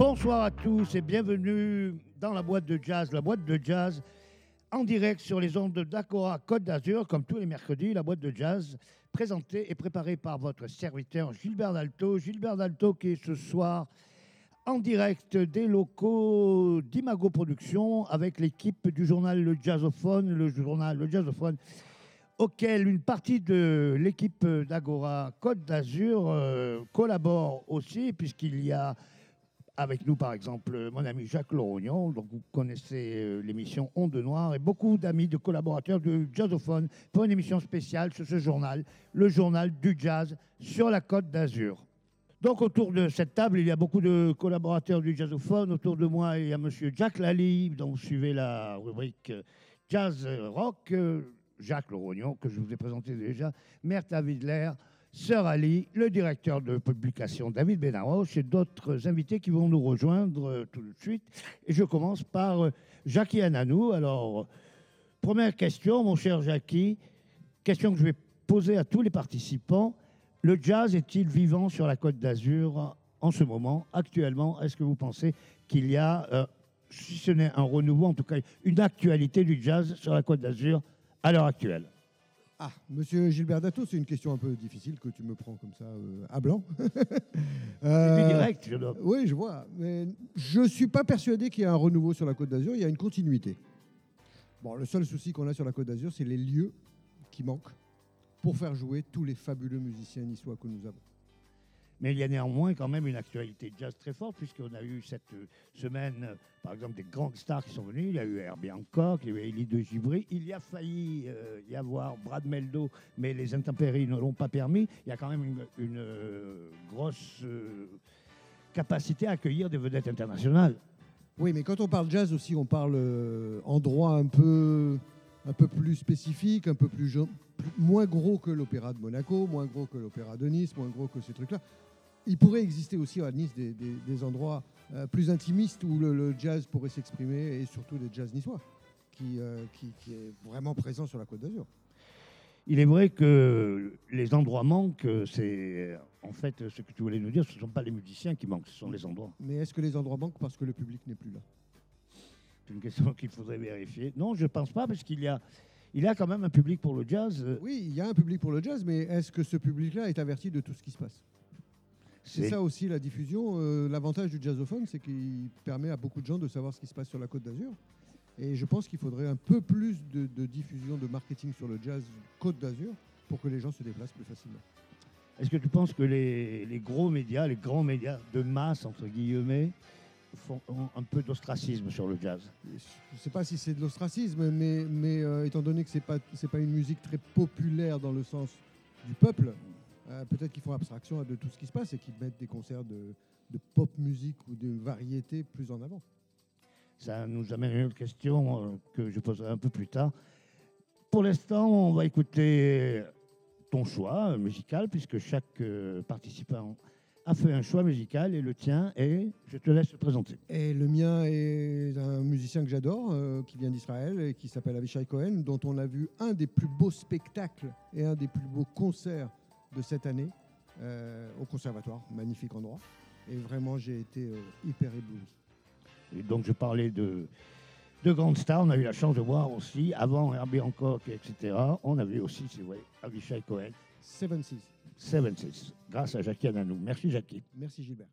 Bonsoir à tous et bienvenue dans la boîte de jazz. La boîte de jazz en direct sur les ondes d'Acora Côte d'Azur, comme tous les mercredis. La boîte de jazz présentée et préparée par votre serviteur Gilbert Dalto. Gilbert Dalto qui est ce soir en direct des locaux d'Imago Productions avec l'équipe du journal Le Jazzophone, le journal Le Jazzophone auquel une partie de l'équipe d'Agora Côte d'Azur euh, collabore aussi, puisqu'il y a avec nous, par exemple, mon ami Jacques Lorognon, donc vous connaissez euh, l'émission Onde Noire, et beaucoup d'amis, de collaborateurs de Jazzophone pour une émission spéciale sur ce journal, le journal du jazz sur la Côte d'Azur. Donc autour de cette table, il y a beaucoup de collaborateurs du jazzophone. Autour de moi, il y a Monsieur Jacques Lally, dont vous suivez la rubrique euh, Jazz Rock. Euh, Jacques Lorognon, que je vous ai présenté déjà, Mertha Widler, Sœur Ali, le directeur de publication David Benaroche et d'autres invités qui vont nous rejoindre euh, tout de suite. Et je commence par euh, Jackie Ananou. Alors, première question, mon cher Jackie, question que je vais poser à tous les participants. Le jazz est-il vivant sur la côte d'Azur en ce moment, actuellement Est-ce que vous pensez qu'il y a, euh, si ce n'est un renouveau, en tout cas une actualité du jazz sur la côte d'Azur à l'heure actuelle? Ah, monsieur Gilbert Dato, c'est une question un peu difficile que tu me prends comme ça euh, à blanc. euh, direct, je dois. Oui, je vois. Mais je ne suis pas persuadé qu'il y ait un renouveau sur la Côte d'Azur. Il y a une continuité. Bon, le seul souci qu'on a sur la Côte d'Azur, c'est les lieux qui manquent pour faire jouer tous les fabuleux musiciens niçois que nous avons. Mais il y a néanmoins quand même une actualité jazz très forte, puisqu'on a eu cette euh, semaine, euh, par exemple, des grandes stars qui sont venues. Il y a eu Herbie Hancock, il y a eu Elie de Givry. Il y a failli euh, y avoir Brad Meldo, mais les intempéries ne l'ont pas permis. Il y a quand même une, grosse capacité à accueillir des vedettes internationales. Oui, mais quand on parle jazz aussi, on parle endroit un peu, un peu plus spécifique, un peu plus- moins gros que l'opéra de Monaco, moins gros que l'opéra de Nice, moins gros que ces trucs-là. Il pourrait exister aussi à Nice des, des- des endroits euh, plus intimistes où le, le jazz pourrait s'exprimer et surtout des jazz niçois qui, euh, qui, qui est vraiment présent sur la Côte d'Azur. Il est vrai que les endroits manquent. C'est en fait ce que tu voulais nous dire. Ce ne sont pas les musiciens qui manquent, ce sont les endroits. Mais est-ce que les endroits manquent parce que le public n'est plus là? C'est une question qu'il faudrait vérifier. Non, je ne pense pas, parce qu'il y a, il y a quand même un public pour le jazz. Oui, il y a un public pour le jazz, mais est-ce que ce public-là est averti de tout ce qui se passe? C'est ça aussi la diffusion. Euh, L'avantage du jazzophone, c'est qu'il permet à beaucoup de gens de savoir ce qui se passe sur la Côte d'Azur. Et je pense qu'il faudrait un peu plus de, de diffusion, de marketing sur le jazz Côte d'Azur pour que les gens se déplacent plus facilement. Est-ce que tu penses que les, les gros médias, les grands médias de masse, entre guillemets, font ont un peu d'ostracisme sur le jazz? Je ne sais pas si c'est de l'ostracisme, mais, mais euh, étant donné que ce n'est pas une musique très populaire dans le sens du peuple, euh, peut-être qu'ils font abstraction de tout ce qui se passe et qu'ils mettent des concerts de, de pop musique ou de variété plus en avant. Ça nous amène à une autre question euh, que je poserai un peu plus tard. Pour l'instant, on va écouter ton choix musical, puisque chaque euh, participant a fait un choix musical, et le tien est, je te laisse le présenter. Et le mien est un musicien que j'adore, euh, qui vient d'Israël et qui s'appelle Avishai Cohen, dont on a vu un des plus beaux spectacles et un des plus beaux concerts de cette année euh, au conservatoire. Magnifique endroit. Et vraiment, j'ai été euh, hyper ébloui. Et donc, je parlais de, de grandes stars. On a eu la chance de voir aussi, avant Herbie Hancock, etc. On a vu aussi, c'est vrai, Avishai Cohen, 7-6. 7-6, grâce à Jackie Ananou. Merci, Jackie. Merci Gilbert.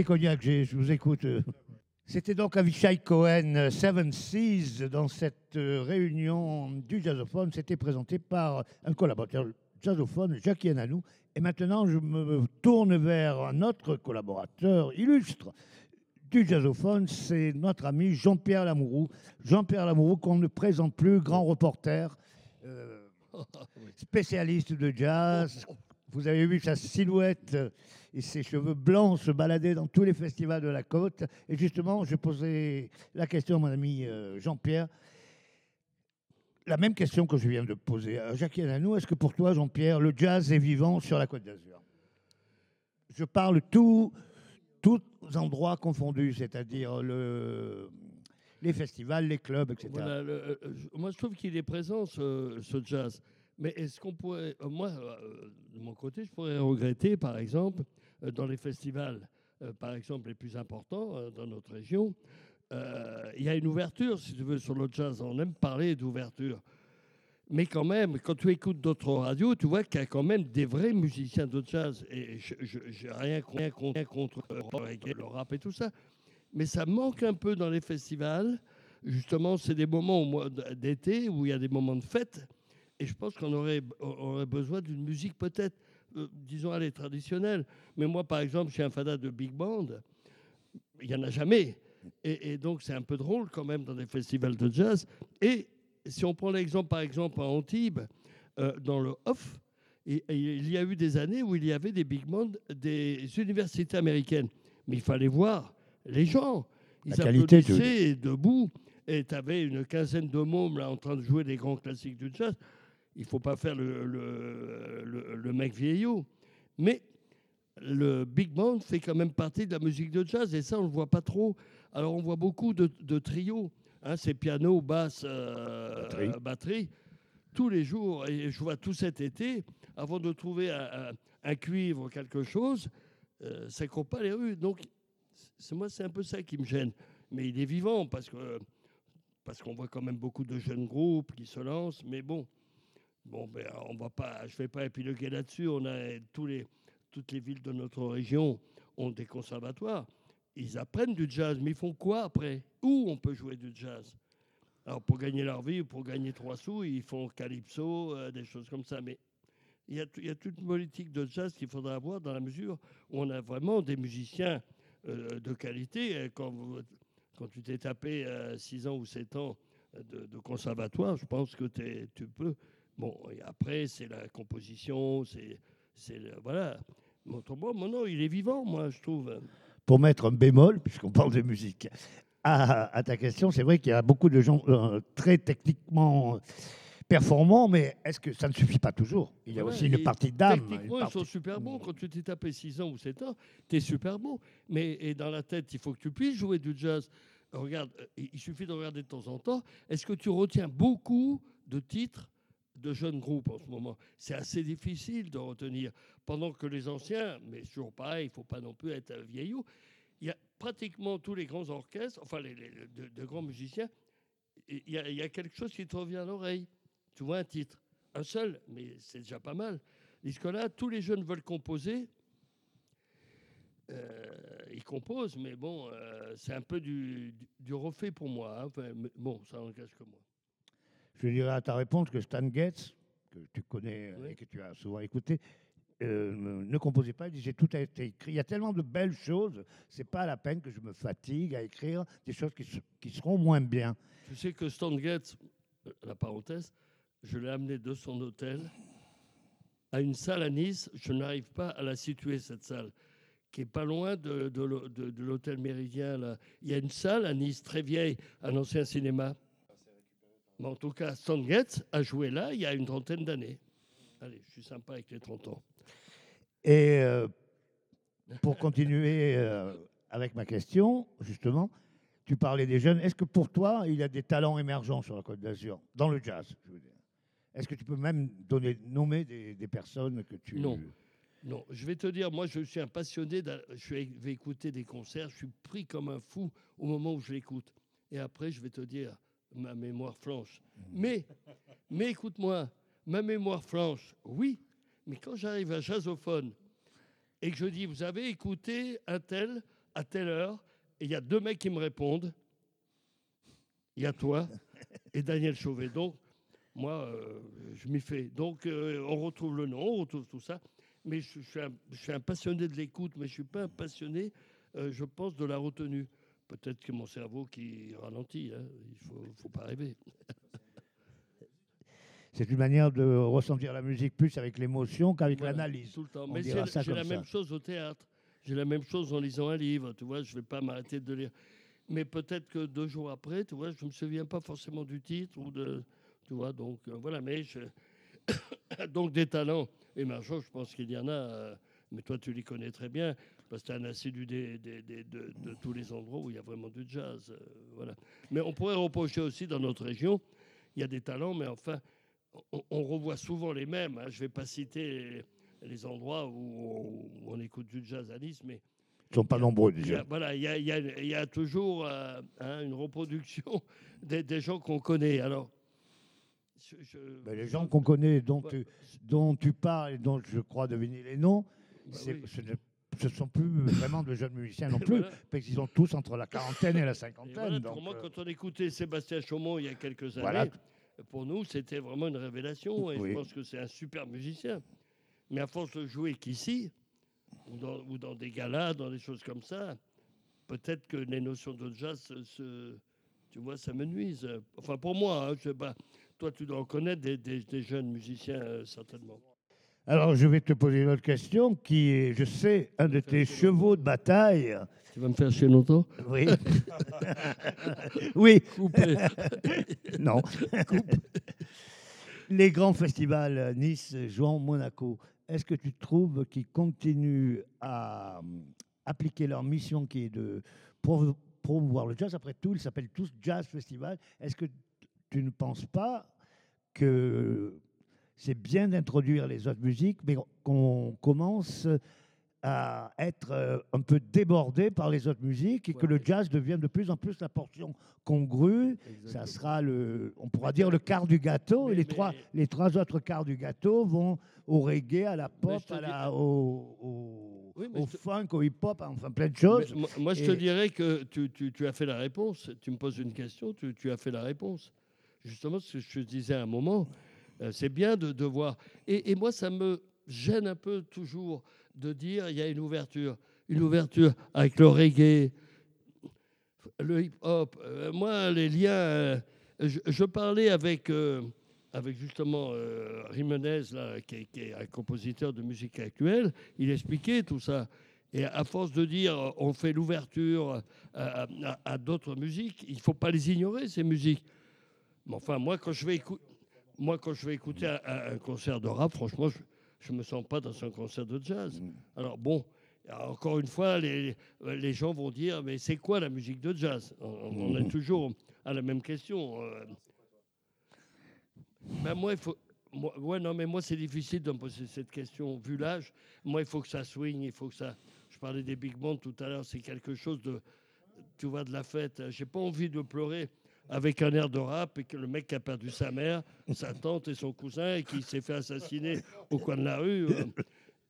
Cognac je vous écoute. C'était donc Avishai Cohen, euh, Seven Seas, dans cette euh, réunion du jazzophone. C'était présenté par un collaborateur jazzophone, Jacques Yananou. Et maintenant, je me tourne vers un autre collaborateur illustre du jazzophone, c'est notre ami Jean-Pierre Lamourou. Jean-Pierre Lamourou, qu'on ne présente plus, grand reporter, euh, spécialiste de jazz. Vous avez vu sa silhouette et ses cheveux blancs se balader dans tous les festivals de la côte. Et justement, je posais la question à mon ami euh, Jean-Pierre. La même question que je viens de poser à Jacques Yananou. Est-ce que pour toi, Jean-Pierre, le jazz est vivant sur la côte d'Azur? Je parle tout, tous endroits confondus, c'est-à-dire le, les festivals, les clubs, etc. Euh, moi, je trouve qu'il est présent, ce, jazz. Mais est-ce qu'on pourrait. euh, moi, de mon côté, je pourrais regretter, par exemple, dans les festivals, euh, par exemple, les plus importants euh, dans notre région, euh, il y a une ouverture, si tu veux, sur le jazz. On aime parler d'ouverture. Mais quand même, quand tu écoutes d'autres radios, tu vois qu'il y a quand même des vrais musiciens de jazz. Et je n'ai rien, con- rien con- rien contre euh, le rap et tout ça. Mais ça manque un peu dans les festivals. Justement, c'est des moments d'été où il y a des moments de fête. Et je pense qu'on aurait, on aurait besoin d'une musique peut-être, euh, disons, allez, traditionnelle. Mais moi, par exemple, je suis un fanat de big band. Il n'y en a jamais. Et, et donc, c'est un peu drôle quand même dans des festivals de jazz. Et si on prend l'exemple, par exemple, à Antibes, euh, dans le off, et- et il y a eu des années où il y avait des big bands des universités américaines. Mais il fallait voir les gens. Ils La qualité, applaudissaient debout. Et tu avais une quinzaine de mômes là, en train de jouer des grands classiques du jazz. Il faut pas faire le, le, le- le mec vieillot. Mais le big band fait quand même partie de la musique de jazz. Et ça, on ne le voit pas trop. Alors, on voit beaucoup de, de trios. Hein, c'est piano, basse, euh, Batterie. batterie, tous les jours. Et je vois tout cet été, avant de trouver un, un- un cuivre, quelque chose, euh, ça ne court pas les rues. Donc, c'est moi, c'est un peu ça qui me gêne. Mais il est vivant parce que parce qu'on voit quand même beaucoup de jeunes groupes qui se lancent. Mais bon, bon, ben, on va pas, je vais pas épiloguer là-dessus. On a les, toutes les villes de notre région ont des conservatoires. Ils apprennent du jazz, mais ils font quoi après? Où on peut jouer du jazz? Alors pour gagner leur vie, ou pour gagner trois sous, ils font calypso, euh, des choses comme ça. Mais il y, a, y a toute une politique de jazz qu'il faudra avoir dans la mesure où on a vraiment des musiciens euh, de qualité. Euh, Quand, quand tu t'es tapé 6 ans ou 7 ans euh, de, de conservatoire, je pense que tu peux. Bon, et après, c'est la composition, c'est. Voilà. Autrement, mon nom, il est vivant, moi, je trouve. Pour mettre un bémol, puisqu'on parle de musique, à, à ta question, c'est vrai qu'il y a beaucoup de gens euh, très techniquement performants, mais est-ce que ça ne suffit pas toujours? Il y a Ouais, aussi une partie d'âme. Techniquement, ils partie- sont super bons. Quand tu t'es tapé 6 ans ou 7 ans, tu es super bon. Mais et dans la tête, il faut que tu puisses jouer du jazz. Regarde, euh, il suffit de regarder de temps en temps. Est-ce que tu retiens beaucoup de titres? De jeunes groupes en ce moment C'est assez difficile de retenir. Pendant que les anciens, mais toujours pareil, il ne faut pas non plus être un vieillot, il y a pratiquement tous les grands orchestres, enfin les, de, grands musiciens, il y, a, quelque chose qui te revient à l'oreille. Tu vois un titre, un seul, mais c'est déjà pas mal. Parce que là, tous les jeunes veulent composer. Euh, ils composent, mais bon, euh, c'est un peu du, refait pour moi. hein. Bon, ça n'engage que moi. Je dirais à ta réponse que Stan Getz, que tu connais Oui. et que tu as souvent écouté, euh, ne composait pas, il disait tout a été écrit. Il y a tellement de belles choses, c'est pas la peine que je me fatigue à écrire des choses qui, se- qui seront moins bien. Tu sais que Stan Getz, euh, la parenthèse, je l'ai amené de son hôtel à une salle à Nice. Je n'arrive pas à la situer, cette salle, qui est pas loin de, de l'hô- de- de l'hôtel Méridien. Là. Il y a une salle à Nice, très vieille, un ancien cinéma. Mais en tout cas, Stan Getz a joué là il y a une trentaine d'années. Allez, je suis sympa avec les 30 ans. Et euh, pour continuer euh, avec ma question, justement, tu parlais des jeunes. Est-ce que pour toi, il y a des talents émergents sur la Côte d'Azur, dans le jazz je veux dire? Est-ce que tu peux même donner, nommer des, des personnes que tu... Non. Non, je vais te dire, moi je suis un passionné, je vais écouter des concerts, je suis pris comme un fou au moment où je l'écoute. Et après, je vais te dire, ma mémoire flanche. Mais, mais écoute-moi, ma mémoire flanche, oui, mais quand j'arrive à Jazzophone, et que je dis, vous avez écouté un tel à telle heure, et il y a deux mecs qui me répondent. Il y a toi et Daniel Chauvet. Donc, moi, euh, je m'y fais. Donc, euh, on retrouve le nom, on retrouve tout ça. Mais je, je suis, un, je suis un passionné de l'écoute, mais je ne suis pas un passionné, euh, je pense, de la retenue. Peut-être que mon cerveau qui ralentit, hein. il ne faut, faut pas rêver. C'est une manière de ressentir la musique plus avec l'émotion qu'avec Voilà, l'analyse. Tout le temps. On Mais j'ai la même chose au théâtre. J'ai la même chose en lisant un livre. Tu vois, je ne vais pas m'arrêter de lire. Mais peut-être que deux jours après, tu vois, je ne me souviens pas forcément du titre ou de. Tu vois, donc euh, voilà. Mais je- donc des talents émergents, je pense qu'il y en a. euh, mais toi, tu les connais très bien parce que es un assidu des- des- des- de, de tous les endroits où il y a vraiment du jazz. euh, voilà. Mais on pourrait reprocher aussi dans notre région, il y a des talents, mais enfin, on, on revoit souvent les mêmes. hein. Je ne vais pas citer les endroits où on, où on écoute du jazz à Nice, mais Ils ne sont pas nombreux il déjà. a, voilà, il y a, il y a- il y a toujours euh, hein, une reproduction des, des gens qu'on connaît. Alors, je- je- Mais les gens qu'on connaît, dont, tu, dont tu parles et dont je crois deviner les noms, bah c'est- oui. ce ne ce sont plus vraiment de jeunes musiciens non plus, Voilà. parce qu'ils ont tous entre la quarantaine et la Et cinquantaine. voilà, donc, pour moi, euh, quand on écoutait Sébastien Chaumont il y a quelques années, Voilà. pour nous, c'était vraiment une révélation. Et Oui. je pense que c'est un super musicien. Mais à force de jouer qu'ici, ou dans, ou dans des galas, dans des choses comme ça, peut-être que les notions de jazz, se, se- tu vois, ça me nuise. Enfin, pour moi, hein, je sais pas. Toi, tu dois en connaître des, des- des jeunes musiciens, euh, certainement. Alors, je vais te poser une autre question qui est, je sais, un de tes chevaux de bataille. Tu vas me faire chier longtemps? Oui. oui, Coupé. non. Les grands festivals Nice, Jouan, Monaco, est-ce que tu trouves qu'ils continuent à euh, appliquer leur mission qui est de promouvoir le jazz? Après tout, ils s'appellent tous Jazz Festival. Est-ce que tu ne penses pas que c'est bien d'introduire les autres musiques, mais qu'on commence à être euh, un peu débordé par les autres musiques et que le jazz devienne de plus en plus la portion congrue ça sera le, on pourra dire le quart du gâteau, Mais- et les, mais- trois, les trois autres quarts du gâteau vont au reggae, à la pop, à dis- la, au, au, Oui, mais au je te- funk, au hip-hop, enfin plein de choses. moi, moi, je te dirais que tu, tu- tu as fait la réponse. Tu me poses une question, tu, tu as fait la réponse. Justement, ce que je te disais à un moment, c'est bien de, de voir. Et, moi, ça me gêne un peu toujours de dire il y a une ouverture. Une ouverture avec le reggae, le hip-hop. Euh, moi, les liens. euh, je, parlais avec, euh, avec justement euh, Jimenez, là, qui, est- un compositeur de musique actuelle. Il expliquait tout ça. Et à force de dire euh, on fait l'ouverture à, à- d'autres musiques, il ne faut pas les ignorer, ces musiques. Mais enfin, moi, quand je vais, écou- moi, quand je vais écouter un, concert de rap, franchement, je ne me sens pas dans un concert de jazz. Alors bon, encore une fois, les, les gens vont dire, mais c'est quoi la musique de jazz? On, on est toujours à la même question. euh. Ben moi, il faut... Moi, ouais, non, mais moi, c'est difficile de me poser cette question. Vu l'âge, moi, il faut que ça swing, il faut que ça... Je parlais des big bands tout à l'heure, c'est quelque chose de... Tu vois, de la fête. J'ai pas envie de pleurer avec un air de rap et que le mec a perdu sa mère, sa tante et son cousin et qui s'est fait assassiner au coin de la rue. euh,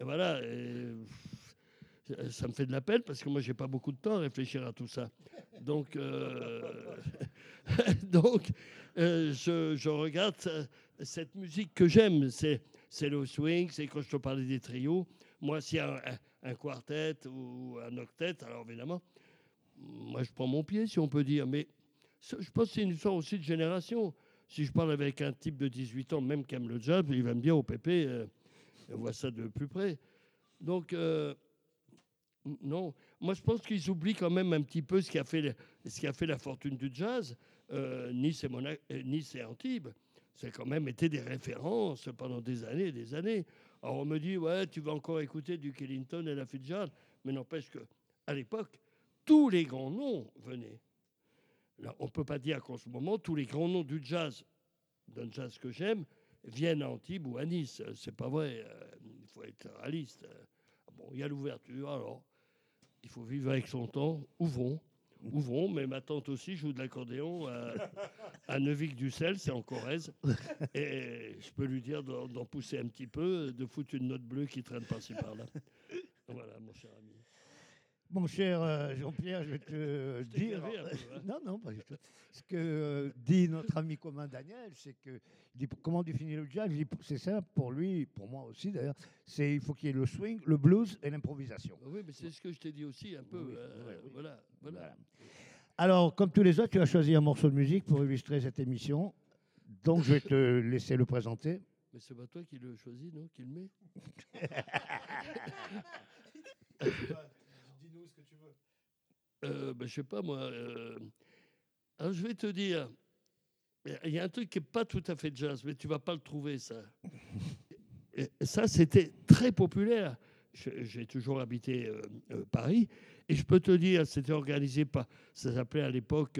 et voilà. ça me fait de la peine parce que moi, j'ai pas beaucoup de temps à réfléchir à tout ça. Donc, euh, donc euh, je, regarde cette musique que j'aime. C'est, c'est le swing, c'est quand je te parlais des trios. Moi, s'il y a un, un- quartet ou un octet, alors évidemment, moi, je prends mon pied, si on peut dire. Mais je pense que c'est une histoire aussi de génération. Si je parle avec un type de 18 ans, même qui aime le jazz, il va me dire au pépé, euh, on voit ça de plus près. Donc, euh, non. Moi, je pense qu'ils oublient quand même un petit peu ce qui a fait, la fortune du jazz. Euh, nice, et Mona- euh, nice Antibes, ça a quand même été des références pendant des années et des années. Alors, on me dit, ouais, tu vas encore écouter du Killington et la Fitzgerald. Mais n'empêche que, à l'époque, tous les grands noms venaient. On ne peut pas dire qu'en ce moment, tous les grands noms du jazz, d'un jazz que j'aime, viennent à Antibes ou à Nice. Euh, C'est pas vrai. euh, Il faut être réaliste. Euh, Bon, il y a l'ouverture, alors il faut vivre avec son temps. Ouvrons. Ouvrons, mais ma tante aussi joue de l'accordéon à, à Neuville-du-Sel, c'est en Corrèze. Et je peux lui dire d'en pousser un petit peu, de foutre une note bleue qui traîne par-ci par-là. Voilà, mon cher ami. Mon cher euh, Jean-Pierre, je vais te dire. peu, hein. non, non, pas du tout. Ce que euh, dit notre ami commun Daniel, c'est que il dit comment définir le jazz? C'est simple pour lui, pour moi aussi d'ailleurs. C'est il faut qu'il y ait le swing, le blues et l'improvisation. Oui, mais c'est ce que je t'ai dit aussi un peu. Oui, euh, oui, oui. Voilà, voilà. Voilà. Alors, comme tous les autres, tu as choisi un morceau de musique pour illustrer cette émission. Donc, je vais te laisser le présenter. Mais c'est pas toi qui le choisis, non Qui le met Dis-nous ce que tu veux. Euh, ben, Je sais pas, moi. euh, Alors, je vais te dire. Il y a un truc qui n'est pas tout à fait jazz, mais tu vas pas le trouver, ça. Ça, c'était très populaire. J'ai toujours habité euh, euh, Paris. Et je peux te dire, c'était organisé par. Ça s'appelait à l'époque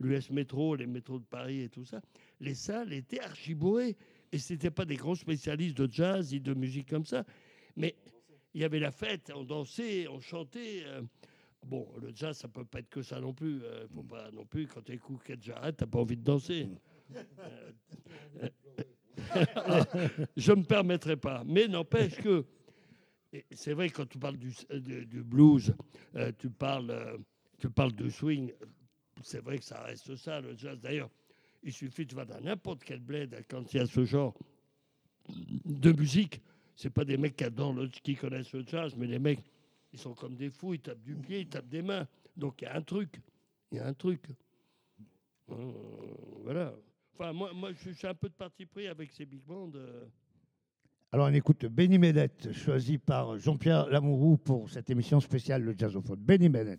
l'US Métro, les métros de Paris et tout ça. Les salles étaient archibourées. Et ce n'étaient pas des grands spécialistes de jazz et de musique comme ça. Mais il y avait la fête, on dansait, on chantait. Bon, le jazz, ça peut pas être que ça non plus. euh, faut pas non plus, quand tu écoutes Jarrett, tu n'as pas envie de danser. Euh, euh, je ne me permettrai pas. Mais n'empêche que, c'est vrai, quand tu parles du, du- du blues, euh, tu, parles, euh, tu parles de swing, c'est vrai que ça reste ça, le jazz. D'ailleurs, il suffit, tu vas dans n'importe quel bled, quand il y a ce genre de musique, c'est pas des mecs qui adorent le, qui connaissent le jazz, mais les mecs, ils sont comme des fous, ils tapent du pied, ils tapent des mains. Donc il y a un truc, il y a un truc. Euh, voilà. Enfin, moi, moi je suis un peu de parti pris avec ces big bands. euh. Alors, on écoute Benny Bennett, choisi par Jean-Pierre Lamourou pour cette émission spéciale Le Jazzophone. Benny Bennett.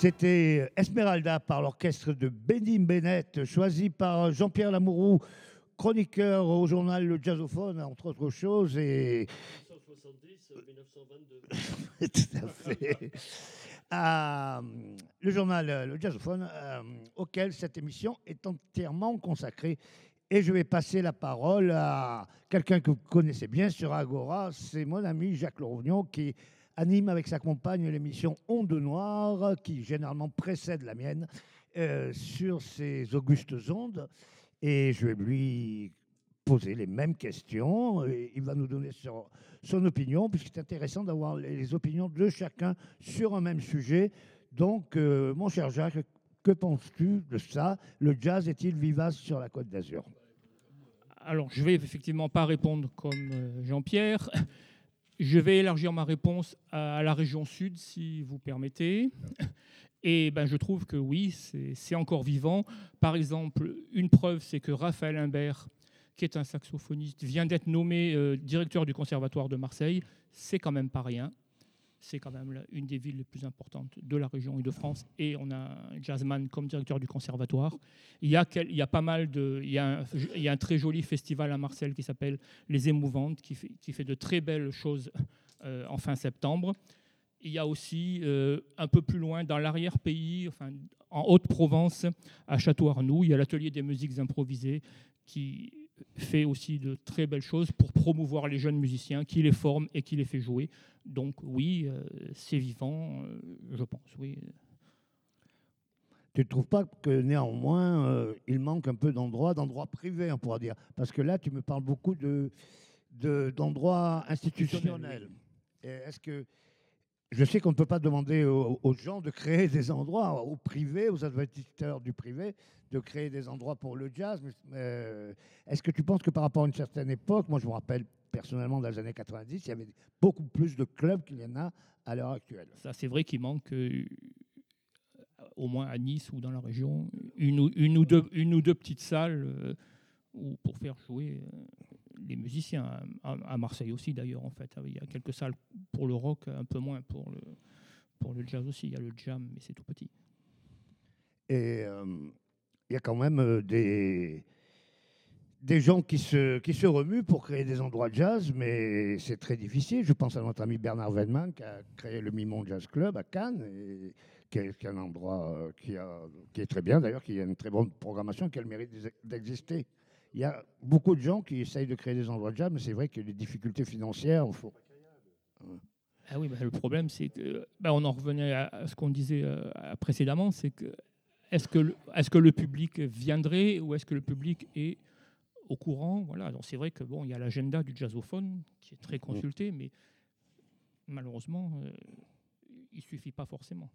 C'était Esmeralda par l'orchestre de Benny Bennett, choisi par Jean-Pierre Lamourou, chroniqueur au journal Le Jazzophone, entre autres choses. Et 1970, 1922. Tout à fait. à le journal Le Jazzophone, euh, auquel cette émission est entièrement consacrée. Et je vais passer la parole à quelqu'un que vous connaissez bien sur Agora, c'est mon ami Jacques Laurognon qui anime avec sa compagne l'émission Onde Noire, qui généralement précède la mienne, euh, sur ces augustes ondes. Et je vais lui poser les mêmes questions. Il va nous donner son, opinion, puisque c'est intéressant d'avoir les, opinions de chacun sur un même sujet. Donc, euh, mon cher Jacques, que penses-tu de ça? Le jazz est-il vivace sur la Côte d'Azur? Alors, je vais effectivement pas répondre comme euh, Jean-Pierre. Je vais élargir ma réponse à la région sud, si vous permettez. Et ben, je trouve que oui, c'est encore vivant. Par exemple, une preuve, c'est que Raphaël Imbert, qui est un saxophoniste, vient d'être nommé euh, directeur du Conservatoire de Marseille. C'est quand même pas rien. C'est quand même une des villes les plus importantes de la région et de France. Et on a un jazzman comme directeur du conservatoire. Il y a, pas mal de. Il y a, un, très joli festival à Marseille qui s'appelle Les Émouvantes, qui fait, de très belles choses euh, en fin septembre. Il y a aussi euh, un peu plus loin, dans l'arrière-pays, en Haute-Provence, à Château-Arnoux, il y a l'atelier des musiques improvisées qui fait aussi de très belles choses pour promouvoir les jeunes musiciens, qui les forme et qui les fait jouer. Donc oui, euh, c'est vivant, euh, je pense, oui. Tu ne trouves pas que néanmoins, euh, il manque un peu d'endroits, d'endroits privés, on pourra dire? Parce que là, tu me parles beaucoup de, de- d'endroits institutionnels. Est-ce que je sais qu'on ne peut pas demander aux, gens de créer des endroits, aux privés, aux investisseurs du privé, de créer des endroits pour le jazz. euh, est-ce que tu penses que par rapport à une certaine époque, moi je me rappelle personnellement dans les années 90, il y avait beaucoup plus de clubs qu'il y en a à l'heure actuelle? Ça, c'est vrai qu'il manque, euh, au moins à Nice ou dans la région, une ou, deux, petites salles euh, pour faire jouer les musiciens. À, Marseille aussi, d'ailleurs, en fait. Il y a quelques salles pour le rock, un peu moins pour le, pour le jazz aussi. Il y a le jam, mais c'est tout petit. Et euh, il y a quand même euh, des, des gens qui se, qui se remuent pour créer des endroits de jazz, mais c'est très difficile. Je pense à notre ami Bernard Weinman qui a créé le Mimon Jazz Club à Cannes, qui, est, un endroit euh, qui, a- qui est très bien d'ailleurs, qui a une très bonne programmation, qui a le mérite d'ex- d'exister. Il y a beaucoup de gens qui essayent de créer des endroits de jazz, mais c'est vrai que les difficultés financières, faut- Ah oui, bah, le problème, c'est que, bah, on en revenait à, ce qu'on disait euh, précédemment, c'est que est-ce que, le- est-ce que le public viendrait ou est-ce que le public est au courant? Voilà, donc c'est vrai que bon, il y a l'agenda du jazzophone qui est très consulté, mais malheureusement, euh, il suffit pas forcément.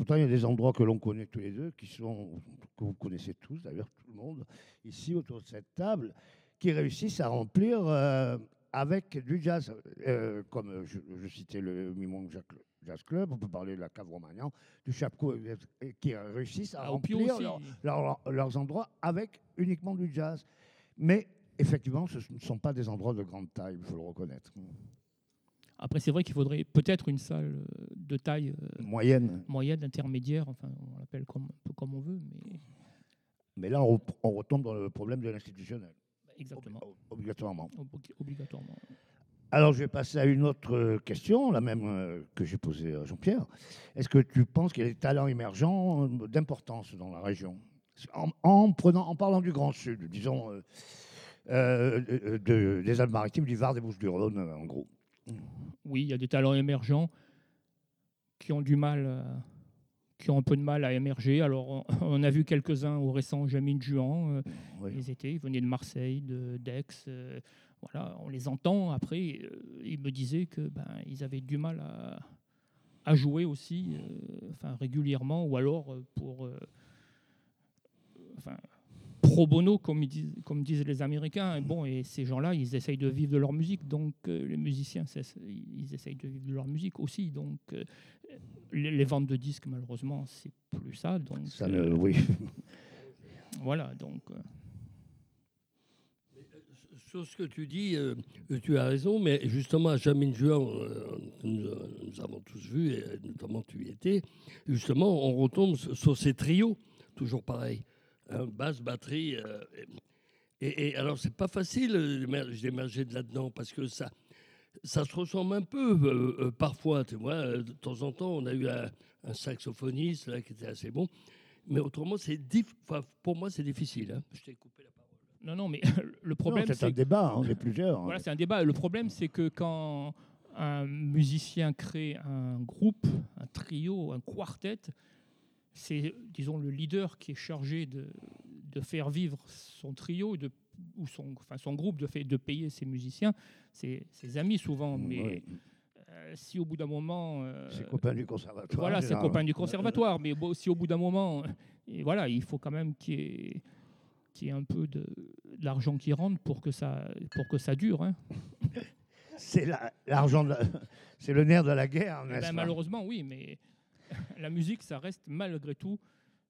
Pourtant, il y a des endroits que l'on connaît tous les deux, qui sont, que vous connaissez tous, d'ailleurs, tout le monde, ici autour de cette table, qui réussissent à remplir euh, avec du jazz. Euh, comme je, je citais le Mimon Jazz Cl- Jazz Club, on peut parler de la Cave Romagnan, du Chapco, euh, qui réussissent à Ah, remplir aussi. leur- leur- leurs endroits avec uniquement du jazz. Mais effectivement, ce ne sont pas des endroits de grande taille, il faut le reconnaître. Après, c'est vrai qu'il faudrait peut-être une salle euh, de taille euh, Moyenne. moyenne, intermédiaire, enfin, on l'appelle comme, un peu comme on veut, mais Mais là, on, on retombe dans le problème de l'institutionnel, exactement, ob- obligatoirement. ob- obligatoirement. Alors, je vais passer à une autre euh, question, la même que j'ai posée à Jean-Pierre. Est-ce que tu penses qu'il y a des talents émergents d'importance dans la région? En, en prenant, en parlant du Grand Sud, disons euh, euh, de- de- des Alpes-Maritimes, du Var, des Bouches-du-Rhône, en gros. Oui, il y a des talents émergents qui ont du mal, euh, qui ont un peu de mal à émerger. Alors, on, a vu quelques-uns au récent Jamine Juan. euh, Oui. Ils étaient, ils venaient de Marseille, de d'Aix. euh, voilà, on les entend. Après, ils me disaient que ben, ils avaient du mal à, à jouer aussi, euh, enfin régulièrement, ou alors pour, euh, enfin, pro bono, comme, ils disent, comme disent les Américains. Et bon, et ces gens-là, ils essayent de vivre de leur musique. Donc, euh, les musiciens, ils essayent de vivre de leur musique aussi. Donc, euh, les, les ventes de disques, malheureusement, c'est plus ça. Donc, Ça euh, ne- oui. voilà. Donc. euh, Sur ce que tu dis, euh, tu as raison, mais justement, à Jamine Juan, euh, nous, nous avons tous vu, et notamment tu y étais, justement, on retombe sur sur ces trios, toujours pareil, hein, basse, batterie. euh, et, et alors, c'est pas facile d'émer- d'émerger de là-dedans, parce que ça, ça se ressemble un peu euh, euh, parfois, tu vois. euh, De temps en temps, on a eu un, un saxophoniste là, qui était assez bon. Mais autrement, c'est enfin, pour moi, c'est difficile. hein. Je t'ai coupé la parole. Non, non, mais le problème, C'est un débat, on est plusieurs. Voilà, c'est un débat. Le problème, c'est que quand un musicien crée un groupe, un trio, un quartet, c'est, disons, le leader qui est chargé de, de faire vivre son trio de, ou son, enfin, son groupe, de, fait, de payer ses musiciens, ses, ses amis souvent. Mais Oui. euh, si au bout d'un moment... euh, C'est copain du conservatoire. voilà, c'est Gérard. copain du conservatoire. Mais bon, si au bout d'un moment, euh, et voilà, il faut quand même qu'il y ait, qu'il y ait un peu de, de l'argent qui rentre pour que ça, pour que ça dure. hein. C'est la- l'argent, de la- c'est le nerf de la guerre, Eh n'est-ce ben, pas? malheureusement, oui, mais la musique, ça reste malgré tout,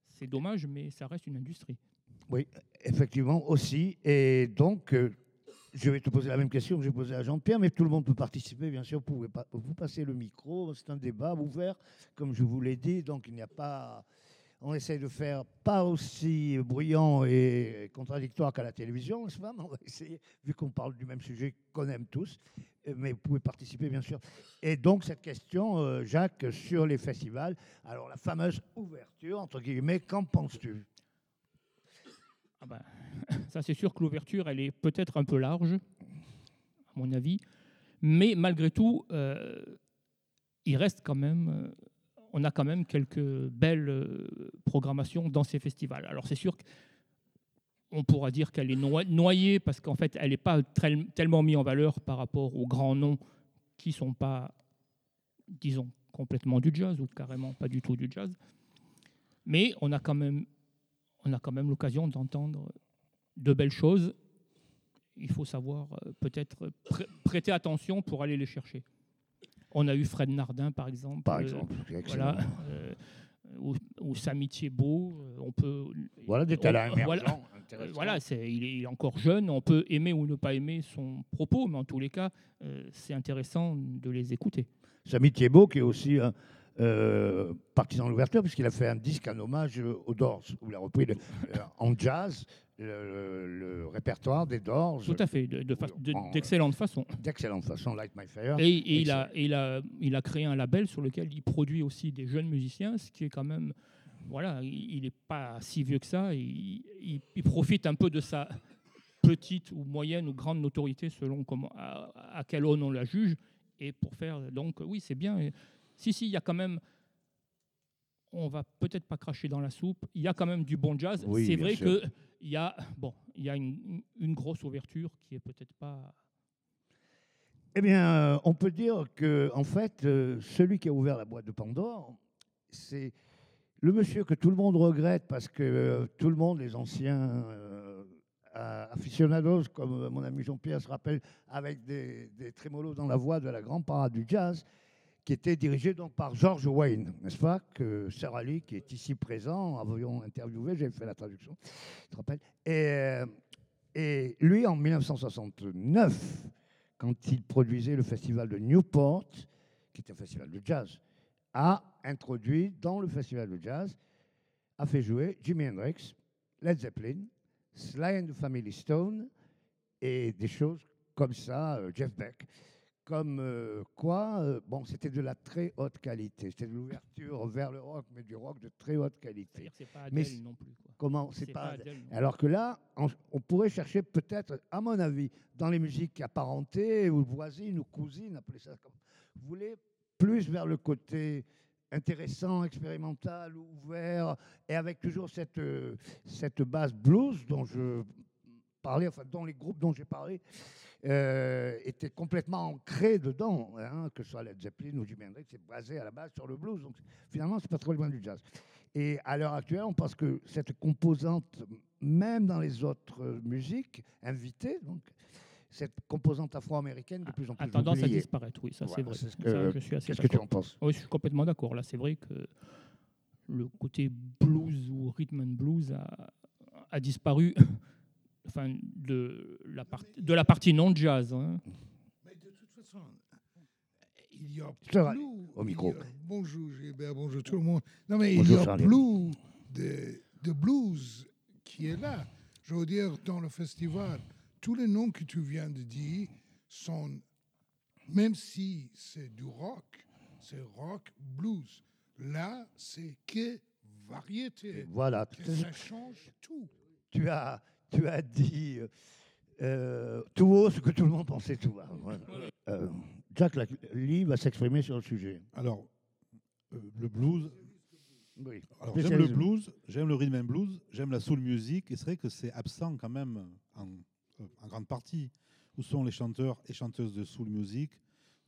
c'est dommage, mais ça reste une industrie. Effectivement, aussi. Et donc, euh, je vais te poser la même question que j'ai posée à Jean-Pierre, mais tout le monde peut participer, bien sûr. Vous pouvez pas, vous passez le micro, c'est un débat ouvert, comme je vous l'ai dit. Donc, il n'y a pas. On essaye de faire pas aussi bruyant et contradictoire qu'à la télévision, on va essayer, vu qu'on parle du même sujet qu'on aime tous. Euh, Mais vous pouvez participer, bien sûr. Et donc, cette question, euh, Jacques, sur les festivals. Alors, la fameuse ouverture, entre guillemets, qu'en penses-tu? Ah ben, ça, c'est sûr que l'ouverture, elle est peut-être un peu large, à mon avis, mais malgré tout, euh, il reste quand même, on a quand même quelques belles euh, programmations dans ces festivals. Alors c'est sûr qu'on pourra dire qu'elle est noyée parce qu'en fait, elle n'est pas tellement mise en valeur par rapport aux grands noms qui sont pas, disons, complètement du jazz ou carrément pas du tout du jazz. Mais on a quand même on a quand même l'occasion d'entendre de belles choses. Il faut savoir euh, peut-être prê- prêter attention pour aller les chercher. On a eu Fred Nardin, par exemple. Par euh, exemple. Voilà. euh, ou, ou Samy Thiebaud. euh, On peut, Voilà des on- talents voilà, voilà, il, est, il est encore jeune. On peut aimer ou ne pas aimer son propos, mais en tous les cas, euh, c'est intéressant de les écouter. Samy Thiebaud, qui est aussi un euh, partisan de l'ouverture, puisqu'il a fait un disque en hommage euh, aux Doors, où il a repris le- euh, en jazz le, répertoire des Doors Tout à fait, de- de fa- de- En- d'excellente façon. d'excellente façon, Light My Fire. Et, et il, a, il, a, il a créé un label sur lequel il produit aussi des jeunes musiciens, ce qui est quand même. Voilà, il n'est pas si vieux que ça. Il, il- il profite un peu de sa petite ou moyenne ou grande notoriété selon comment, à, à quelle aune on la juge. Et pour faire. Donc, oui, c'est bien. Si, si, il y a quand même. On va peut-être pas cracher dans la soupe. Il y a quand même du bon jazz. Oui, c'est vrai qu'il y a, bon, il y a une, une grosse ouverture qui est peut-être pas. Eh bien, euh, on peut dire que, en fait, euh, celui qui a ouvert la boîte de Pandore, c'est le monsieur que tout le monde regrette parce que euh, tout le monde, les anciens euh, aficionados, comme mon ami Jean-Pierre se rappelle, avec des, des trémolos dans la voix de la grande parade du jazz, qui était dirigé donc par George Wayne, n'est-ce pas Que Sir Ali, qui est ici présent, avions interviewé, j'ai fait la traduction, tu te rappelles et, euh, et lui, en 1969, quand il produisait le festival de Newport, qui est un festival de jazz, a introduit dans le festival de jazz, a fait jouer Jimi Hendrix, Led Zeppelin, Sly and the Family Stone et des choses comme ça, euh, Jeff Beck. Comme euh, quoi, euh, bon, c'était de la très haute qualité. C'était de l'ouverture vers le rock, mais du rock de très haute qualité. C'est pas Mais c'est- non plus. quoi. Comment C'est pas. Plus. Alors que là, on, on pourrait chercher peut-être, à mon avis, dans les musiques apparentées ou voisines ou cousines, appelez ça comme vous voulez, plus vers le côté intéressant, expérimental, ouvert, et avec toujours cette, euh, cette base blues dont je parlais, enfin, dont les groupes dont j'ai parlé euh, étaient complètement ancrés dedans, hein, que ce soit Led Zeppelin ou Jimi Hendrix, c'est basé à la base sur le blues. Donc finalement, c'est pas trop loin du jazz. Et à l'heure actuelle, on pense que cette composante, même dans les autres musiques invitées, donc cette composante afro-américaine de plus en plus a tendance à disparaître, oui, ça c'est vrai. Ça, je suis Qu'est-ce que tu en penses? Oui, je suis complètement d'accord. Là, c'est vrai que le côté blues ou rhythm and blues a, a disparu enfin, de, la part- de la partie non jazz. hein. Mais de toute façon, il y a plus. au micro. a- bonjour Gilbert, bonjour tout le monde. Non, mais Bonjour, il y a Charlie. plus de, de blues qui est là. Je veux dire, dans le festival, tous les noms que tu viens de dire sont même si c'est du rock, c'est rock blues. Là, c'est que variété. Voilà. Et ça change tout. Tu as, tu as dit euh, euh, tout haut ce que tout le monde pensait tout bas. Voilà. Euh, Jack Lee va s'exprimer sur le sujet. Alors, euh, le blues, Oui. alors, j'aime le blues, j'aime le rhythm and blues, j'aime la soul music, et c'est vrai que c'est absent quand même en, en grande partie. Où sont les chanteurs et chanteuses de soul music?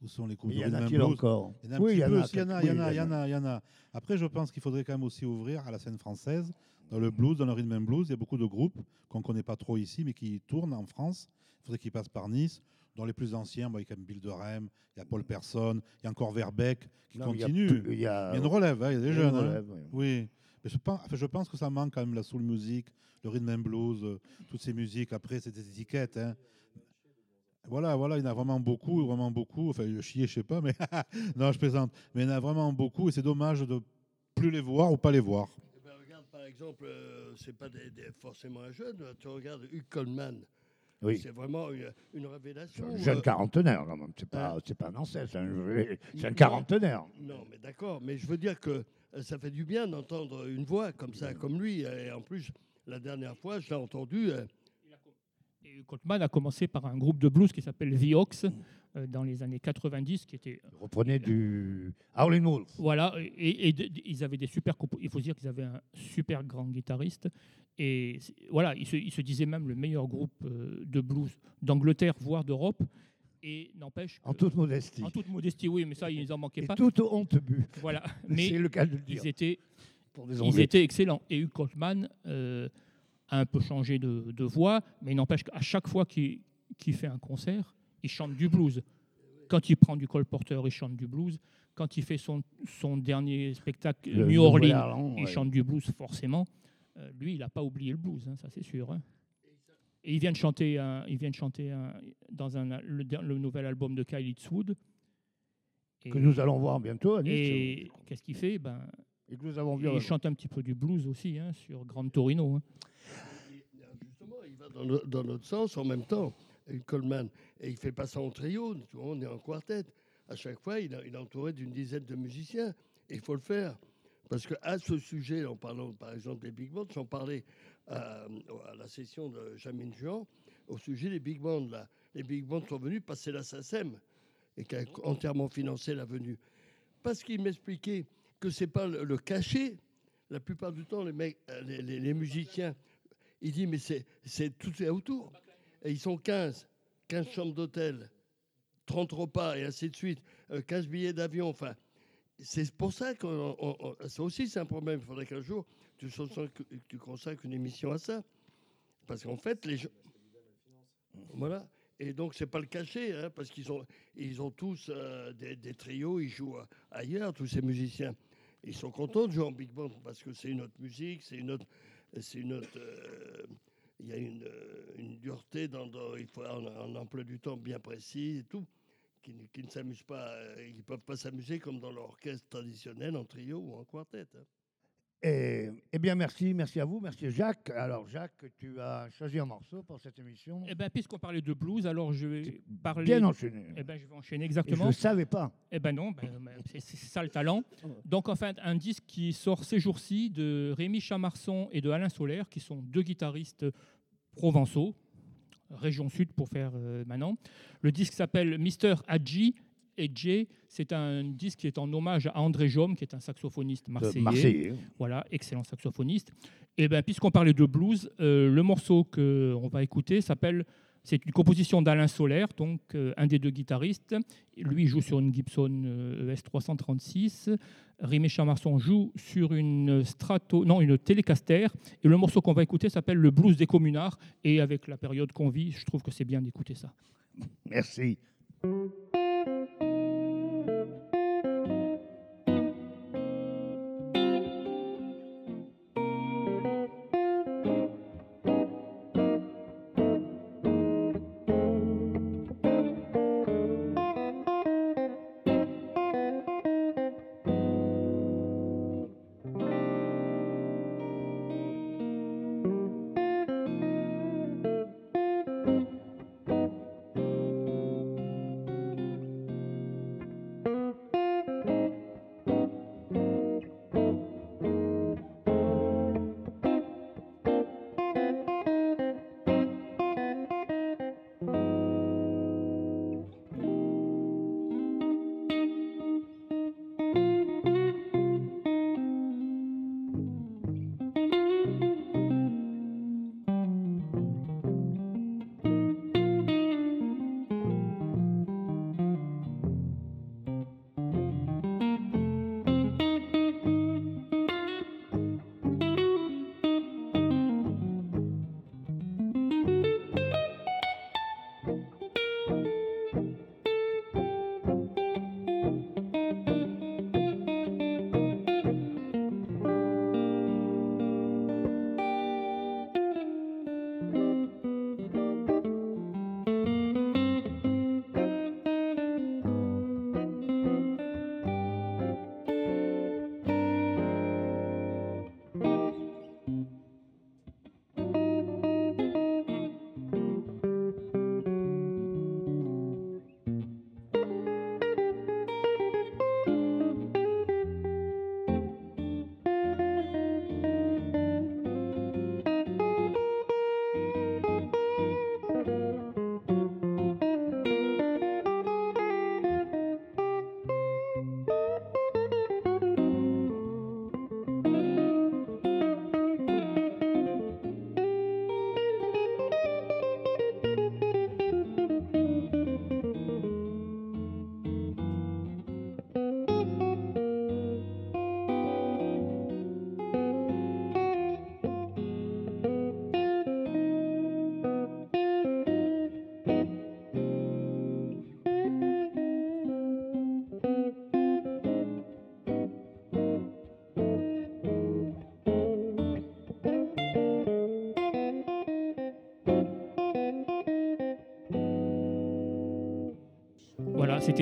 Où sont les groupes Il de y en rhythm and blues? encore Il y en a un Oui, petit il y en a il y en a, il y en a. Après, je pense qu'il faudrait quand même aussi ouvrir à la scène française, dans le blues, dans le rhythm and blues. Il y a beaucoup de groupes qu'on ne connaît pas trop ici, mais qui tournent en France. Il faudrait qu'ils passent par Nice. Dans les plus anciens, il y a Bill de Rem, il y a Paul Persson, il y a encore Verbeck qui Non, continue. Il y a, Il y a une relève, hein, il y a des y a jeunes. une hein. relève, oui. Oui. Mais je pense, enfin, je pense que ça manque quand même la soul music, le rhythm and blues, euh, toutes ces musiques. Après, c'est des étiquettes. hein. Voilà, voilà, il y en a vraiment beaucoup, vraiment beaucoup. Enfin, je chier, je sais pas, mais non, je plaisante. Mais il y en a vraiment beaucoup et c'est dommage de plus les voir ou pas les voir. Eh ben, regarde, par exemple, euh, c'est pas des, des- forcément un jeune. Tu regardes Hugh Coleman. Oui. C'est vraiment une, une révélation. C'est un jeune euh, quarantenaire, quand même. C'est pas, hein. c'est pas un ancêtre, c'est un, c'est un Non. quarantenaire. Non, mais d'accord. Mais je veux dire que euh, ça fait du bien d'entendre une voix comme ça, comme lui. Et en plus, la dernière fois, je l'ai entendu. Coltman a commencé par un groupe de blues qui s'appelle The Ox euh, dans les années 90, qui était Il reprenait du Howlin' Wolf. Voilà, et, et de- de- ils avaient des super Il faut dire qu'ils avaient un super grand guitariste. Et voilà, ils se, ils se disaient même le meilleur groupe euh, de blues d'Angleterre, voire d'Europe. Et n'empêche. En toute modestie. en toute modestie, oui, mais ça, ils n'en manquaient Et pas. toute honte bu. Voilà, C'est mais le cas de le dire. ils étaient, Pour des ils Anglais. étaient excellents. Et Hugh Coltman euh, a un peu changé de, de voix, mais il n'empêche qu'à chaque fois qu'il fait un concert, il chante du blues. Quand il prend du colporteur, il chante du blues. Quand il fait son, son dernier spectacle, Le New Orleans, il ouais. chante du blues forcément. Euh, lui, il n'a pas oublié le blues, hein, ça c'est sûr. hein. Et il vient de chanter, un- il vient de chanter un- dans un, le, nouvel album de Kyle Eastwood. Et, Que nous allons voir bientôt à Nice. et qu'est-ce qu'il fait? Ben, Et que nous avons vu. Il chante un petit peu du blues aussi hein, sur Grand Torino. hein. Dans, notre sens en même temps, Coleman. Et il fait pas ça en trio, tu vois, on est en quartet. À chaque fois, il, est entouré d'une dizaine de musiciens. Il faut le faire. Parce qu'à ce sujet, en parlant par exemple des big bands, j'en parlais à, à la session de Jamine Juan, au sujet des big bands. Là. Les big bands sont venus passer la SACEM et qui a entièrement financé la venue. Parce qu'il m'expliquait que c'est pas le, le cachet. La plupart du temps, les, mecs, euh, les musiciens, il dit, mais c'est, tout est autour. Et ils sont 15, 15 chambres d'hôtel, 30 repas et ainsi de suite, euh, 15 billets d'avion. Enfin, c'est pour ça que ça aussi, c'est un problème. Il faudrait qu'un jour, tu, consacres- tu consacres une émission à ça. Parce qu'en fait, les gens. Voilà. Et donc, c'est pas le cachet, hein, parce qu'ils ont, ils ont tous euh, des, des trios, ils jouent euh, ailleurs, tous ces musiciens. Ils sont contents de jouer en big band parce que c'est une autre musique, c'est une autre. C'est une autre euh, il y a une, euh, dureté dans, il faut un, emploi du temps bien précis et tout, qui, ne- pas, euh, ils peuvent pas s'amuser comme dans l'orchestre traditionnel en trio ou en quartet. hein. Et, eh bien, merci, merci à vous, merci Jacques. Alors, Jacques, tu as choisi un morceau pour cette émission. Eh ben, puisqu'on parlait de blues, alors je vais parler. Bien enchaîné. Eh ben, je vais enchaîner Et je ne exactement. savais pas. Eh ben non, ben, ben, c'est c'est ça le talent. Donc en fait, un disque qui sort ces jours-ci de Rémi Chamarson et de Alain Solaire, qui sont deux guitaristes provençaux, région sud pour faire euh, maintenant. Le disque s'appelle Mister Hadji et Jay. C'est un disque qui est en hommage à André Jaume, qui est un saxophoniste De marseillais. Marseillais. Voilà, excellent saxophoniste. Et ben, puisqu'on parlait de blues, euh, le morceau qu'on va écouter s'appelle. C'est une composition d'Alain Solaire, donc euh, un des deux guitaristes. Lui joue sur une Gibson euh, ES 336. Rimé Chamarson joue sur une Strato, non, une Telecaster. Et le morceau qu'on va écouter s'appelle Le blues des communards. Et avec la période qu'on vit, je trouve que c'est bien d'écouter ça. Merci.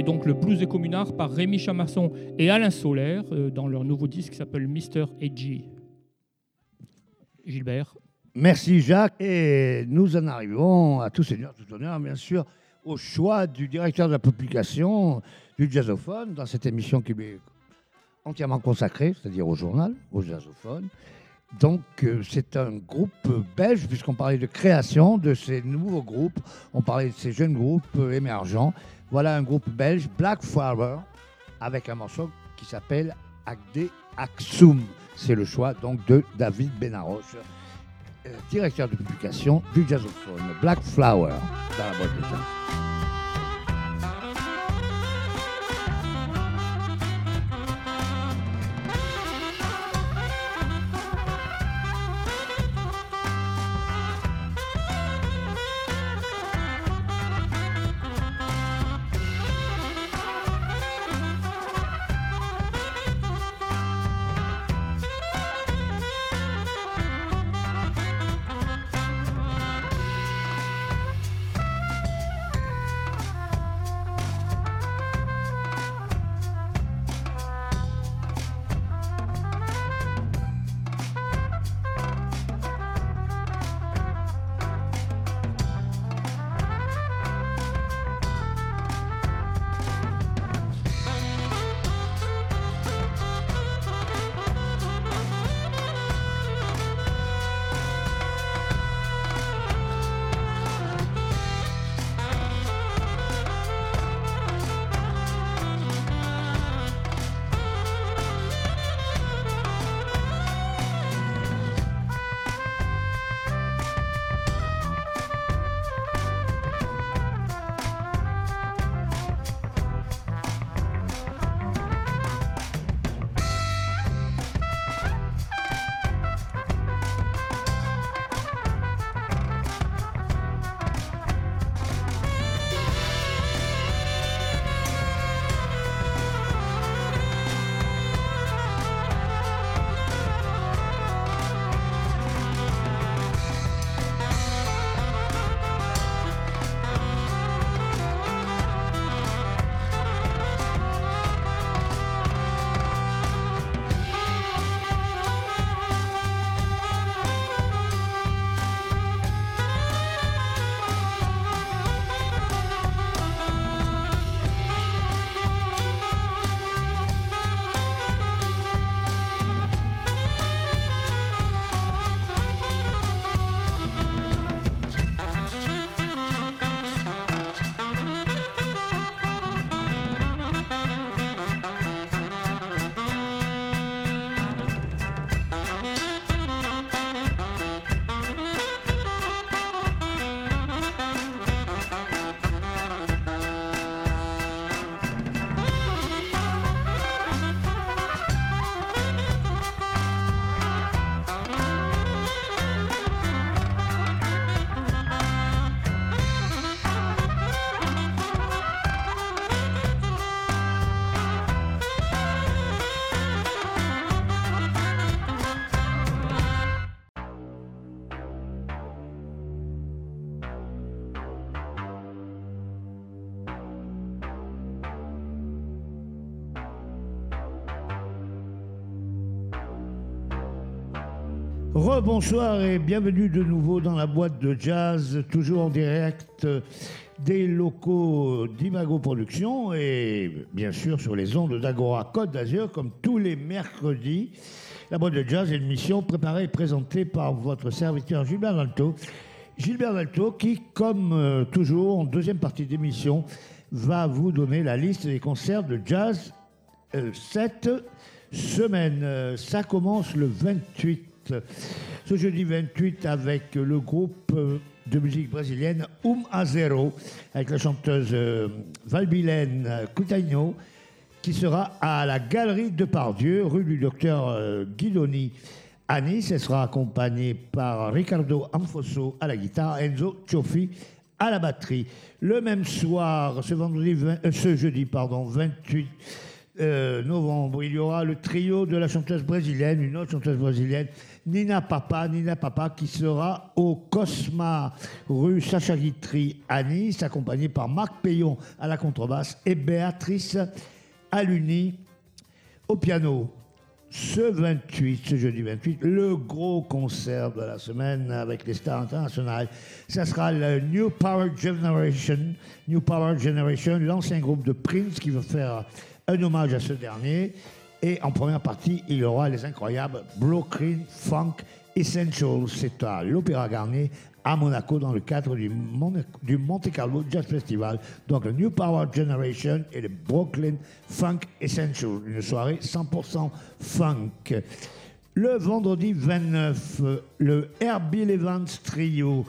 C'était donc le blues des communards par Rémi Chamasson et Alain Solaire euh, dans leur nouveau disque qui s'appelle Mr. Edgy. Gilbert. Merci Jacques. Et nous en arrivons à tout seigneur, tout honneur, bien sûr, au choix du directeur de la publication du jazzophone dans cette émission qui est entièrement consacrée, c'est-à-dire au journal, au jazzophone. Donc euh, c'est un groupe belge, puisqu'on parlait de création de ces nouveaux groupes, on parlait de ces jeunes groupes euh, émergents. Voilà un groupe belge, Black Flower, avec un morceau qui s'appelle Agde Aksum. C'est le choix donc de David Benaroche, euh, directeur de publication du jazzophone. Black Flower dans la boîte de jazz. Rebonsoir et bienvenue de nouveau dans la boîte de jazz, toujours en direct des locaux d'Imago Productions et bien sûr sur les ondes d'Agora Côte d'Azur comme tous les mercredis. La boîte de jazz est une mission préparée et présentée par votre serviteur Gilbert Valto. Gilbert Valto qui, comme euh, toujours en deuxième partie d'émission, va vous donner la liste des concerts de jazz euh, cette semaine. Euh, ça commence le 28 ce jeudi 28 avec le groupe euh, de musique brésilienne Um A Zero, avec la chanteuse euh, Valbilène Coutinho, qui sera à la Galerie de Pardieu, rue du docteur euh, Guidoni à Nice. Elle sera accompagnée par Ricardo Anfosso à la guitare, Enzo Cioffi à la batterie. Le même soir, ce, vendredi, ce jeudi pardon, 28 novembre, il y aura le trio de la chanteuse brésilienne, une autre chanteuse brésilienne, Nina Papa, Nina Papa qui sera au Cosma rue Sacha Guitry à Nice, accompagné par Marc Payon à la contrebasse et Béatrice Aluni au piano. Ce 28, ce jeudi 28, le gros concert de la semaine avec les stars internationales, ça sera le New Power Generation, New Power Generation, l'ancien groupe de Prince qui va faire un hommage à ce dernier. Et en première partie, il y aura les incroyables Brooklyn Funk Essentials. C'est à l'Opéra Garnier à Monaco dans le cadre du, du Monte Carlo Jazz Festival. Donc le New Power Generation et le Brooklyn Funk Essentials. Une soirée 100% funk. Le vendredi 29, le Herbie Evans Trio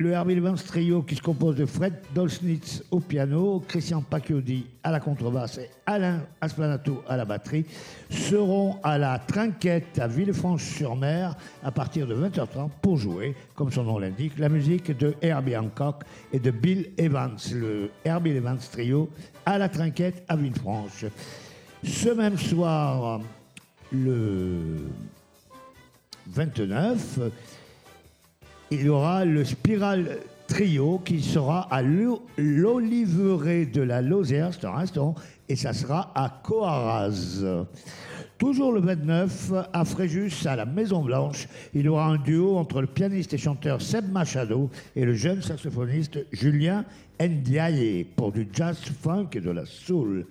le Herbie Evans Trio qui se compose de Fred Dolsnitz au piano, Christian Pacchiodi à la contrebasse et Alain Asplanato à la batterie seront à la Trinquette à Villefranche-sur-Mer à partir de 20h30 pour jouer, comme son nom l'indique, la musique de Herbie Hancock et de Bill Evans, le Herbie Evans Trio à la Trinquette à Villefranche. Ce même soir, le 29, il y aura le Spiral Trio qui sera à l'Oliveraie de la Lozère, c'est un restaurant, et ça sera à Coaraz. Toujours le 29, à Fréjus, à la Maison Blanche, il y aura un duo entre le pianiste et chanteur Seb Machado et le jeune saxophoniste Julien Ndiaye pour du jazz funk et de la soul.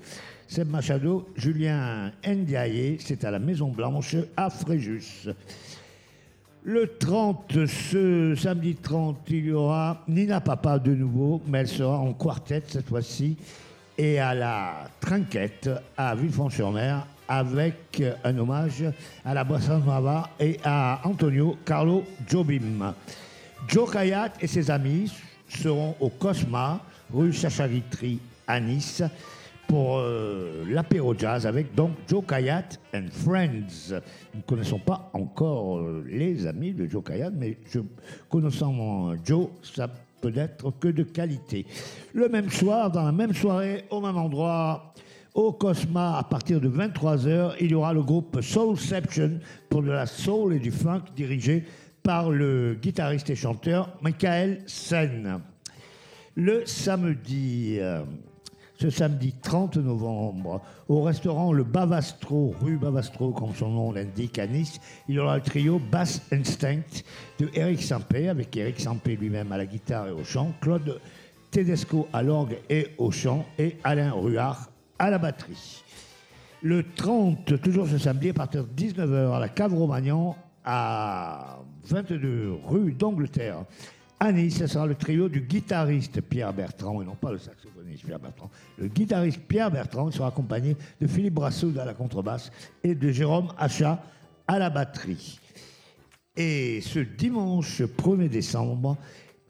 Seb Machado, Julien Ndiaye, c'est à la Maison Blanche à Fréjus. Le 30, ce samedi 30, il y aura Nina Papa de nouveau, mais elle sera en quartet cette fois-ci, et à la Trinquette à Villefranche-sur-Mer, avec un hommage à la Bossa Nova et à Antonio Carlo Jobim. Joe Kayat et ses amis seront au Cosma, rue Sacha à Nice pour euh, l'apéro jazz avec donc Joe Kayat and Friends. Nous ne connaissons pas encore euh, les amis de Joe Kayat, mais je, connaissant Joe, ça peut être que de qualité. Le même soir, dans la même soirée, au même endroit, au Cosma, à partir de 23h, il y aura le groupe Soulception pour de la soul et du funk dirigé par le guitariste et chanteur Michael Sen. Le samedi, euh, ce samedi 30 novembre au restaurant Le Bavastro, rue Bavastro, comme son nom l'indique, à Nice. Il y aura le trio Bass Instinct de Eric Sampé, avec Eric Sampé lui-même à la guitare et au chant, Claude Tedesco à l'orgue et au chant, et Alain Ruard à la batterie. Le 30, toujours ce samedi, à partir de 19h, à la Cave Romagnan, à 22 rue d'Angleterre. À Nice, ce sera le trio du guitariste Pierre Bertrand, et non pas le Pierre Bertrand. Le guitariste Pierre Bertrand sera accompagné de Philippe Brassoud à la contrebasse et de Jérôme Achat à la batterie. Et ce dimanche 1er décembre,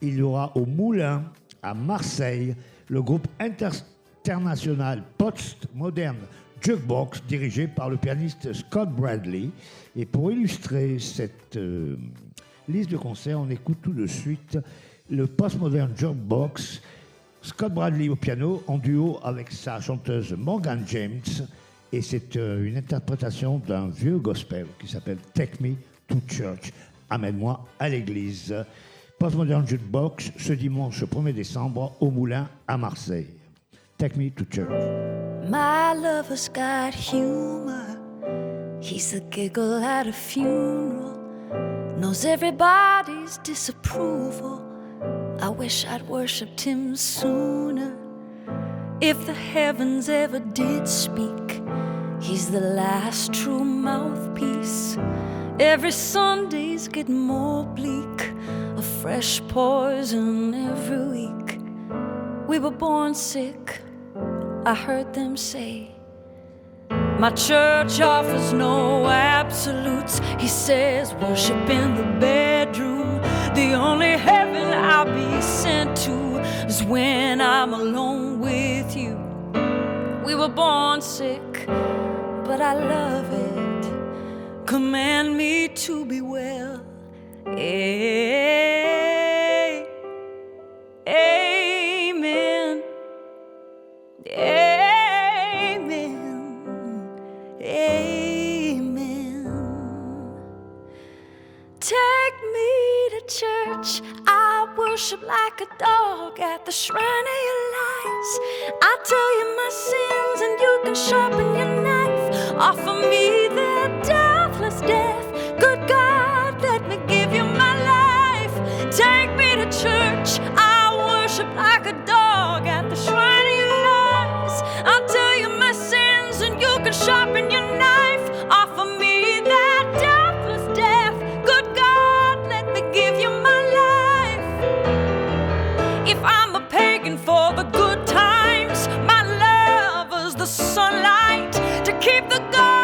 il y aura au Moulin, à Marseille, le groupe international post-moderne Jukebox, dirigé par le pianiste Scott Bradley. Et pour illustrer cette... Euh, liste de concerts, on écoute tout de suite le postmodern jukebox, Scott Bradley au piano en duo avec sa chanteuse Morgan James. Et c'est euh, une interprétation d'un vieux gospel qui s'appelle Take Me to Church. Amène-moi à l'église. Postmodern Jukebox ce dimanche 1er décembre au Moulin à Marseille. Take Me to Church. My lover's got humor. He's a giggle at a funeral. knows everybody's disapproval. I wish I'd worshipped him sooner. If the heavens ever did speak, he's the last true mouthpiece. Every Sunday's getting more bleak, a fresh poison every week. We were born sick, I heard them say. My church offers no absolutes. He says, worship in the bedroom. The only heaven I'll be sent to is when I'm alone with you. We were born sick, but I love it. Command me to be well. A- Amen. Church. I worship like a dog at the shrine of your lies. I tell you my sins, and you can sharpen your knife. Offer me the deathless death. Good God, let me give you my life. Take me to church. I worship like a dog keep the God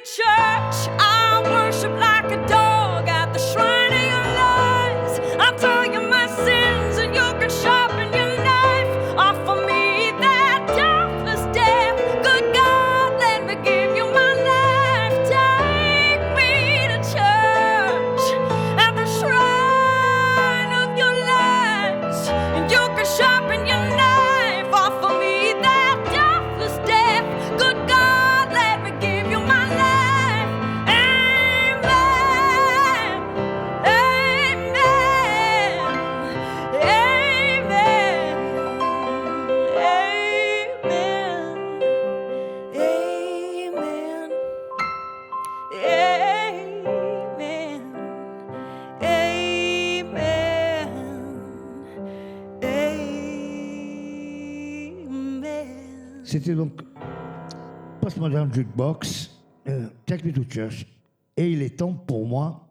church. Jukebox, euh, Take Me to Church. Et il est temps pour moi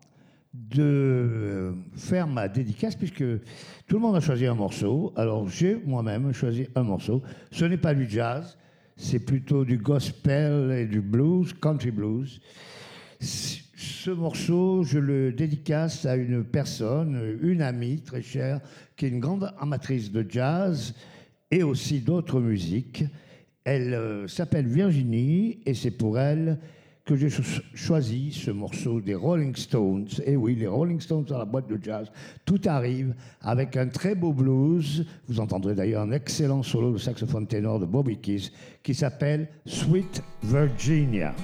de faire ma dédicace puisque tout le monde a choisi un morceau. Alors j'ai moi-même choisi un morceau. Ce n'est pas du jazz, c'est plutôt du gospel et du blues, country blues. Ce morceau, je le dédicace à une personne, une amie très chère, qui est une grande amatrice de jazz et aussi d'autres musiques. Elle euh, s'appelle Virginie et c'est pour elle que j'ai cho- choisi ce morceau des Rolling Stones. Et oui, les Rolling Stones dans la boîte de jazz. Tout arrive avec un très beau blues. Vous entendrez d'ailleurs un excellent solo de saxophone ténor de Bobby Keys qui s'appelle Sweet Virginia.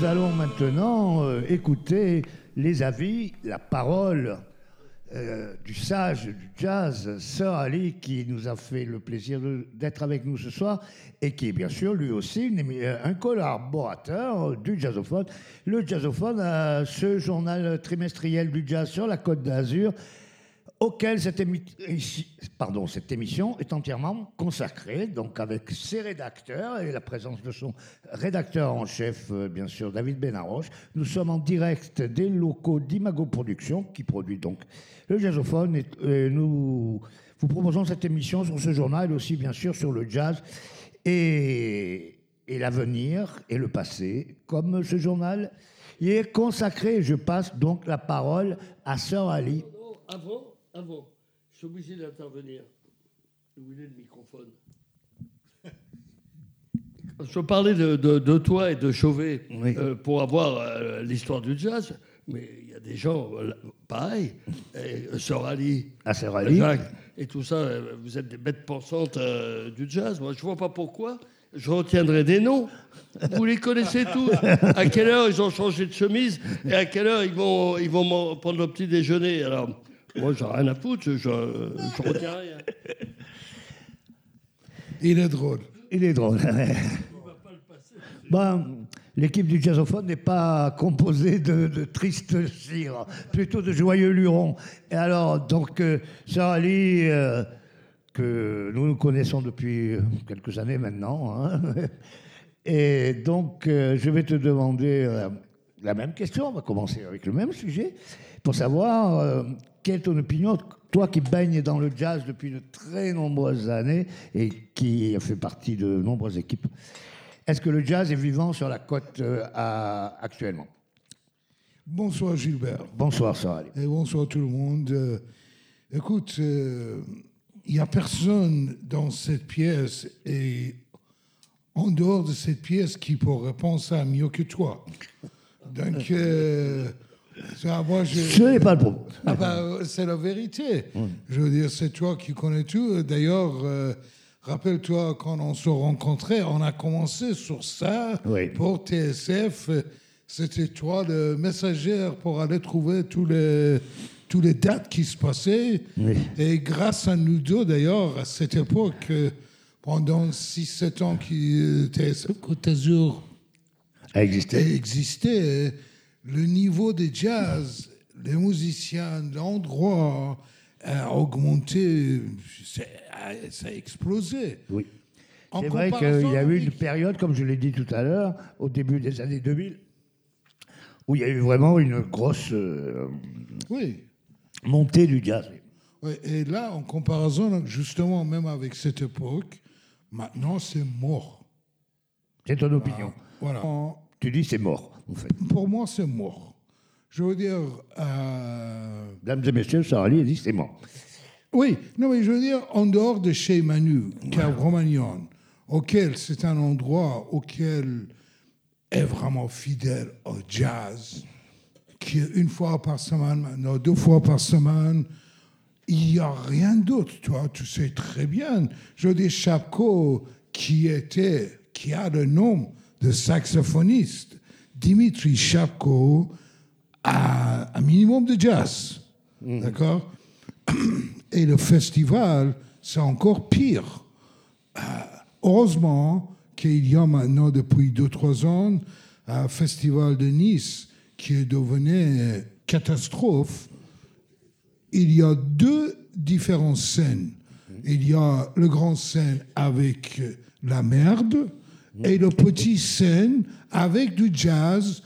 Nous allons maintenant euh, écouter les avis, la parole euh, du sage du jazz, Sir Ali, qui nous a fait le plaisir d'être avec nous ce soir et qui est bien sûr lui aussi euh, un collaborateur du Jazzophone. Le Jazzophone, ce journal trimestriel du jazz sur la Côte d'Azur, auquel cette, émission est entièrement consacrée, donc avec ses rédacteurs et la présence de son rédacteur en chef, euh, bien sûr, David Benaroche. Nous sommes en direct des locaux d'Imago Productions, qui produit donc le jazzophone, et, et nous vous proposons cette émission sur ce journal, et aussi bien sûr sur le jazz et, l'avenir et le passé, comme ce journal y est consacré. Je passe donc la parole à Sœur Ali. Non, avant, avant, je suis obligé d'intervenir. Où il est le microphone Je parlais de, de- de toi et de Chauvet Oui. euh, pour avoir euh, l'histoire du jazz, mais il y a des gens euh, pareils. Et, euh, Sœur Ali, À Sœur Ali. Jacques, et tout ça, vous êtes des bêtes pensantes euh, du jazz. Moi, je vois pas pourquoi. Je retiendrai des noms. Vous les connaissez tous. À quelle heure ils ont changé de chemise et à quelle heure ils vont, ils vont prendre le petit déjeuner. Alors, moi, j'ai rien à foutre. Je, je, je retiens rien. Il est drôle. Il est drôle. Bon, l'équipe du jazzophone n'est pas composée de, de tristes cires, plutôt de joyeux lurons. Et alors, donc, euh, Sœur Ali, euh, que nous nous connaissons depuis quelques années maintenant, hein, et donc, euh, je vais te demander euh, la même question, on va commencer avec le même sujet, pour savoir euh, quelle est ton opinion, toi qui baignes dans le jazz depuis de très nombreuses années et qui fait partie de nombreuses équipes. Est-ce que le jazz est vivant sur la côte euh, à- actuellement? Bonsoir Gilbert. Bonsoir, Ali. Et bonsoir tout le monde. Euh, écoute, euh, il n'y a personne dans cette pièce et en dehors de cette pièce qui pourrait penser à mieux que toi. Donc, euh, ça, moi, je... Ce n'est pas le problème. Ah bah, euh, c'est la vérité. Je veux dire, c'est toi qui connais tout. D'ailleurs, euh, rappelle-toi, quand on se rencontrait, on a commencé sur ça Oui. pour TSF. C'était toi le messager pour aller trouver tous les, tous les dates qui se passaient. Oui. Et grâce à nous deux, d'ailleurs, à cette époque, euh, pendant 6-7 ans que TSF Côte d'Azur A existé. existait, le niveau de jazz, les musiciens, l'endroit a augmenté, c'est- a- ça a explosé. Oui. C'est vrai qu'il y a eu une période, comme je l'ai dit tout à l'heure, au début des années 2000, où il y a eu vraiment une grosse euh, Oui. montée du jazz. Oui, Et là, en comparaison, justement, même avec cette époque, maintenant, c'est mort. C'est ton opinion. Voilà. Tu dis c'est mort, en fait. Pour moi, c'est mort. Je veux dire, euh, Mesdames et messieurs, Sœur Ali a dit c'est mort. Oui, non, mais je veux dire, en dehors de chez Manu, Cave Romagnon, auquel c'est un endroit auquel est vraiment fidèle au jazz, qui est une fois par semaine, maintenant deux fois par semaine, il n'y a rien d'autre, toi, tu sais très bien. Je veux dire, Chapko, qui était, qui a le nom de saxophoniste, Dimitri Chapko, a un minimum de jazz. D'accord? Et le festival, c'est encore pire. Euh, heureusement qu'il y a maintenant, depuis 2-3 ans, un festival de Nice qui est devenu catastrophe. Il y a deux différentes scènes. Il y a le grand scène avec la merde et le petit scène avec du jazz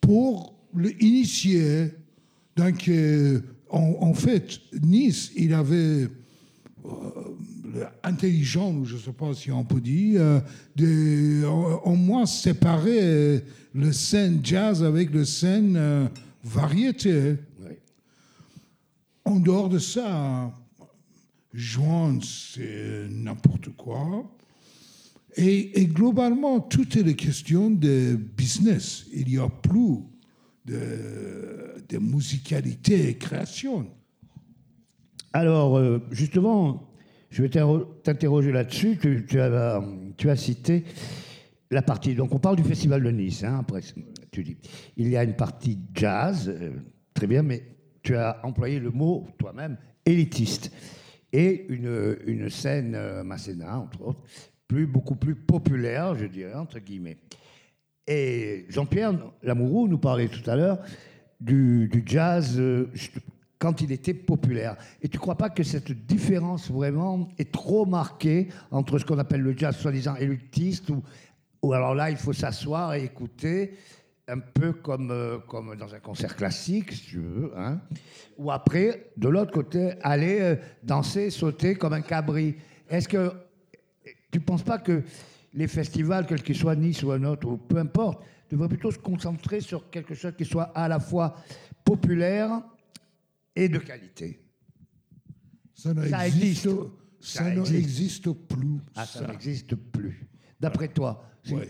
pour l'initier. Donc, euh, en, en fait, Nice, il avait euh, intelligent, je ne sais pas si on peut dire, euh, de au, moins séparer euh, le scène jazz avec le scène variété. En dehors de ça, Juan, c'est n'importe quoi. Et, globalement, tout est question de business. Il n'y a plus de, musicalité et création. Alors, euh, justement, je vais t'interroger là-dessus. Tu, tu as, tu as cité la partie. Donc, on parle du Festival de Nice, hein, après, tu dis. Il y a une partie jazz, euh, très bien, mais tu as employé le mot toi-même élitiste. Et une, une scène euh, Masséna, entre autres, plus, beaucoup plus populaire, je dirais, entre guillemets. Et Jean-Pierre Lamoureux nous parlait tout à l'heure du, du jazz euh, quand il était populaire. Et tu ne crois pas que cette différence vraiment est trop marquée entre ce qu'on appelle le jazz soi-disant élitiste, ou, ou alors là, il faut s'asseoir et écouter, un peu comme, euh, comme dans un concert classique, si tu veux, hein, ou après, de l'autre côté, aller euh, danser, sauter comme un cabri. Est-ce que tu ne penses pas que les festivals, quels qu'ils soient, Nice ou un autre, ou peu importe, devraient plutôt se concentrer sur quelque chose qui soit à la fois populaire et de qualité? Ça Ça n'existe existe. ça Ça existe. n'existe plus. Ah, ça n'existe plus. D'après toi, Ouais.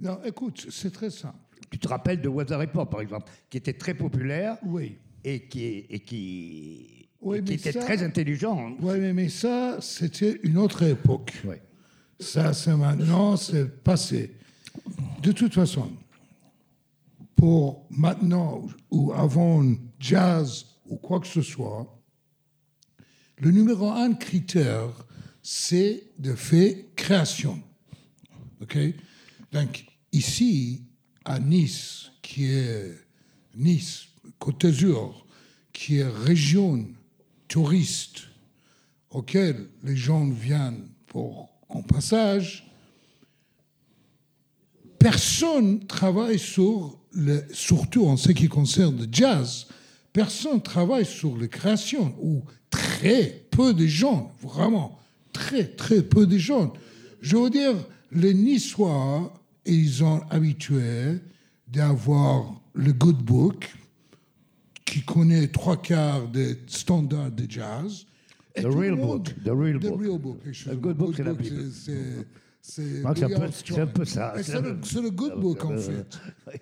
Non, écoute, c'est très simple. tu te rappelles de Weather Report, par exemple, qui était très populaire Oui. et qui, et qui, Oui, et qui était ça- très intelligent. Oui, mais, mais ça, c'était une autre époque. Ouais. Ça, c'est maintenant, c'est passé. De toute façon, pour maintenant ou avant jazz ou quoi que ce soit, le numéro un critère, c'est de faire création. OK? Donc, ici, à Nice, qui est Nice, Côte d'Azur, qui est région touriste auquel les gens viennent pour en passage, personne travaille sur, le, surtout en ce qui concerne le jazz, personne travaille sur les créations, ou très peu de gens, vraiment, très, très peu de gens. Je veux dire, les Niçois, ils sont habitués d'avoir le good book, qui connaît trois quarts des standards de jazz. The le real monde- book, the real The book. real book, excuse-moi. good book, c'est la Bible. c'est- un un peu ça. C'est le, le good book, en fait.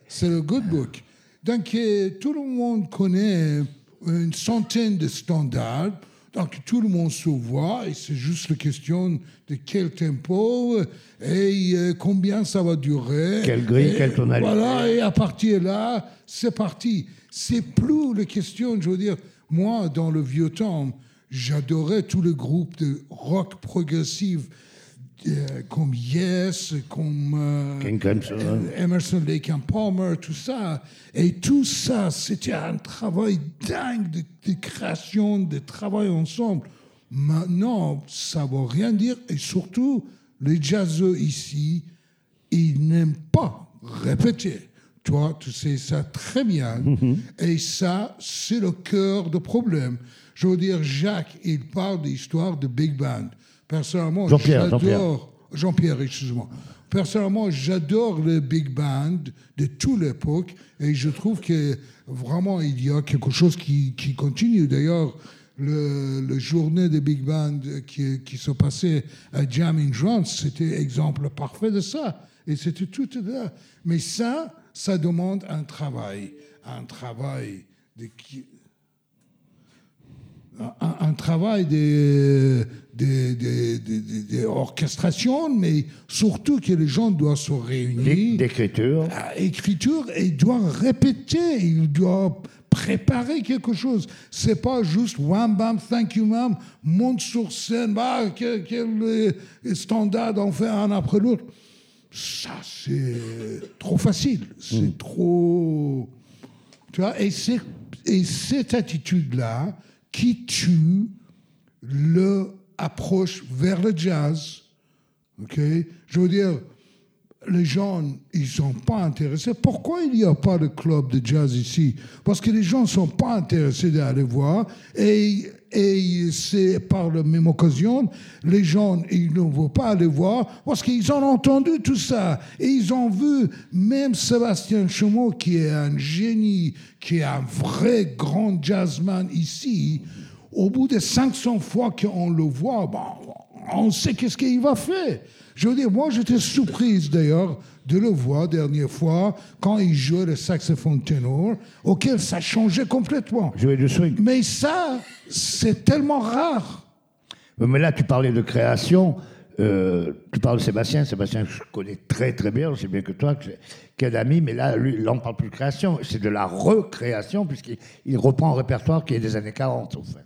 C'est le good book. Donc, euh, tout le monde connaît une centaine de standards. Donc, tout le monde se voit et c'est juste la question de quel tempo et euh, combien ça va durer. Quelle grille, quelle tonalité. Voilà, et à partir de là, c'est parti. C'est plus la question, je veux dire, moi, dans le vieux temps, j'adorais tous les groupes de rock progressif comme Yes, comme euh, euh, Emerson, Lake and Palmer, tout ça. Et tout ça, c'était un travail dingue de, de création, de travail ensemble. Maintenant, ça ne veut rien dire. Et surtout, les jazzeux ici, ils n'aiment pas répéter. Toi, tu sais ça très bien. Et ça, c'est le cœur du problème. Je veux dire, Jacques, il parle d'histoire de Big Band. Personnellement, Jean-Pierre, j'adore. Jean-Pierre, excuse-moi. Personnellement, j'adore le big band de toute l'époque et je trouve que vraiment il y a quelque chose qui, qui continue. D'ailleurs, le, le journée des big band qui, qui se passait à Jam in Jones, c'était exemple parfait de ça. Et c'était tout là. Mais ça, ça demande un travail. Un travail de qui, un, un travail de, de, de- de- de- de orchestration, mais surtout que les gens doivent se réunir. D'écriture. à écriture et il doit répéter, il doit préparer quelque chose. C'est pas juste wham bam, thank you ma'am, monte sur scène, bah, quel, quel, standard on fait un après l'autre. Ça, c'est trop facile, c'est trop. Tu vois, et cette attitude-là qui tue l'approche vers le jazz. ok? Je veux dire, les gens, ils ne sont pas intéressés. Pourquoi il n'y a pas de club de jazz ici? Parce que les gens ne sont pas intéressés d'aller voir. Et, et c'est par la même occasion, les gens, ils ne vont pas aller voir parce qu'ils ont entendu tout ça. Et ils ont vu même Sébastien Chameau, qui est un génie, qui est un vrai grand jazzman ici. Au bout de 500 fois qu'on le voit, on sait qu'est-ce qu'il va faire. Je veux dire, moi, j'étais surprise d'ailleurs de le voir dernière fois quand il jouait le saxophone ténor, auquel ça changeait complètement. Jouer du swing. Mais ça, c'est tellement rare. Mais là, tu parlais de création. euh, tu parles de Sébastien. Sébastien, je connais très très bien, aussi bien que toi, que j'ai- qu'un ami. Mais là, lui, là, on ne parle plus de création. C'est de la recréation, puisqu'il il reprend un répertoire qui est des années 40, au fait.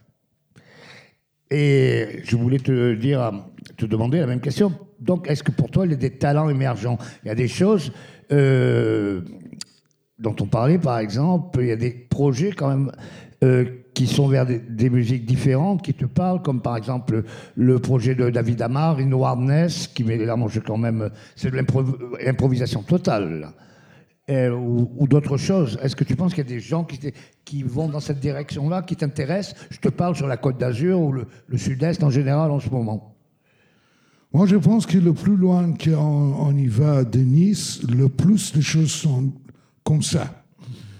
Et je voulais te dire, te demander la même question. Donc, est-ce que pour toi, il y a des talents émergents? Il y a des choses euh, dont on parlait, par exemple, il y a des projets quand même euh, qui sont vers des, musiques différentes, qui te parlent, comme par exemple le projet de David Amar, In Hardness, qui met je quand même, c'est de l'impro- l'improvisation totale. Euh, ou, ou d'autres choses. Est-ce que tu penses qu'il y a des gens qui, vont dans cette direction-là, qui t'intéressent? Je te parle sur la Côte d'Azur ou le, le Sud-Est en général en ce moment. Moi, je pense que le plus loin qu'on on y va de Nice, le plus les choses sont comme ça.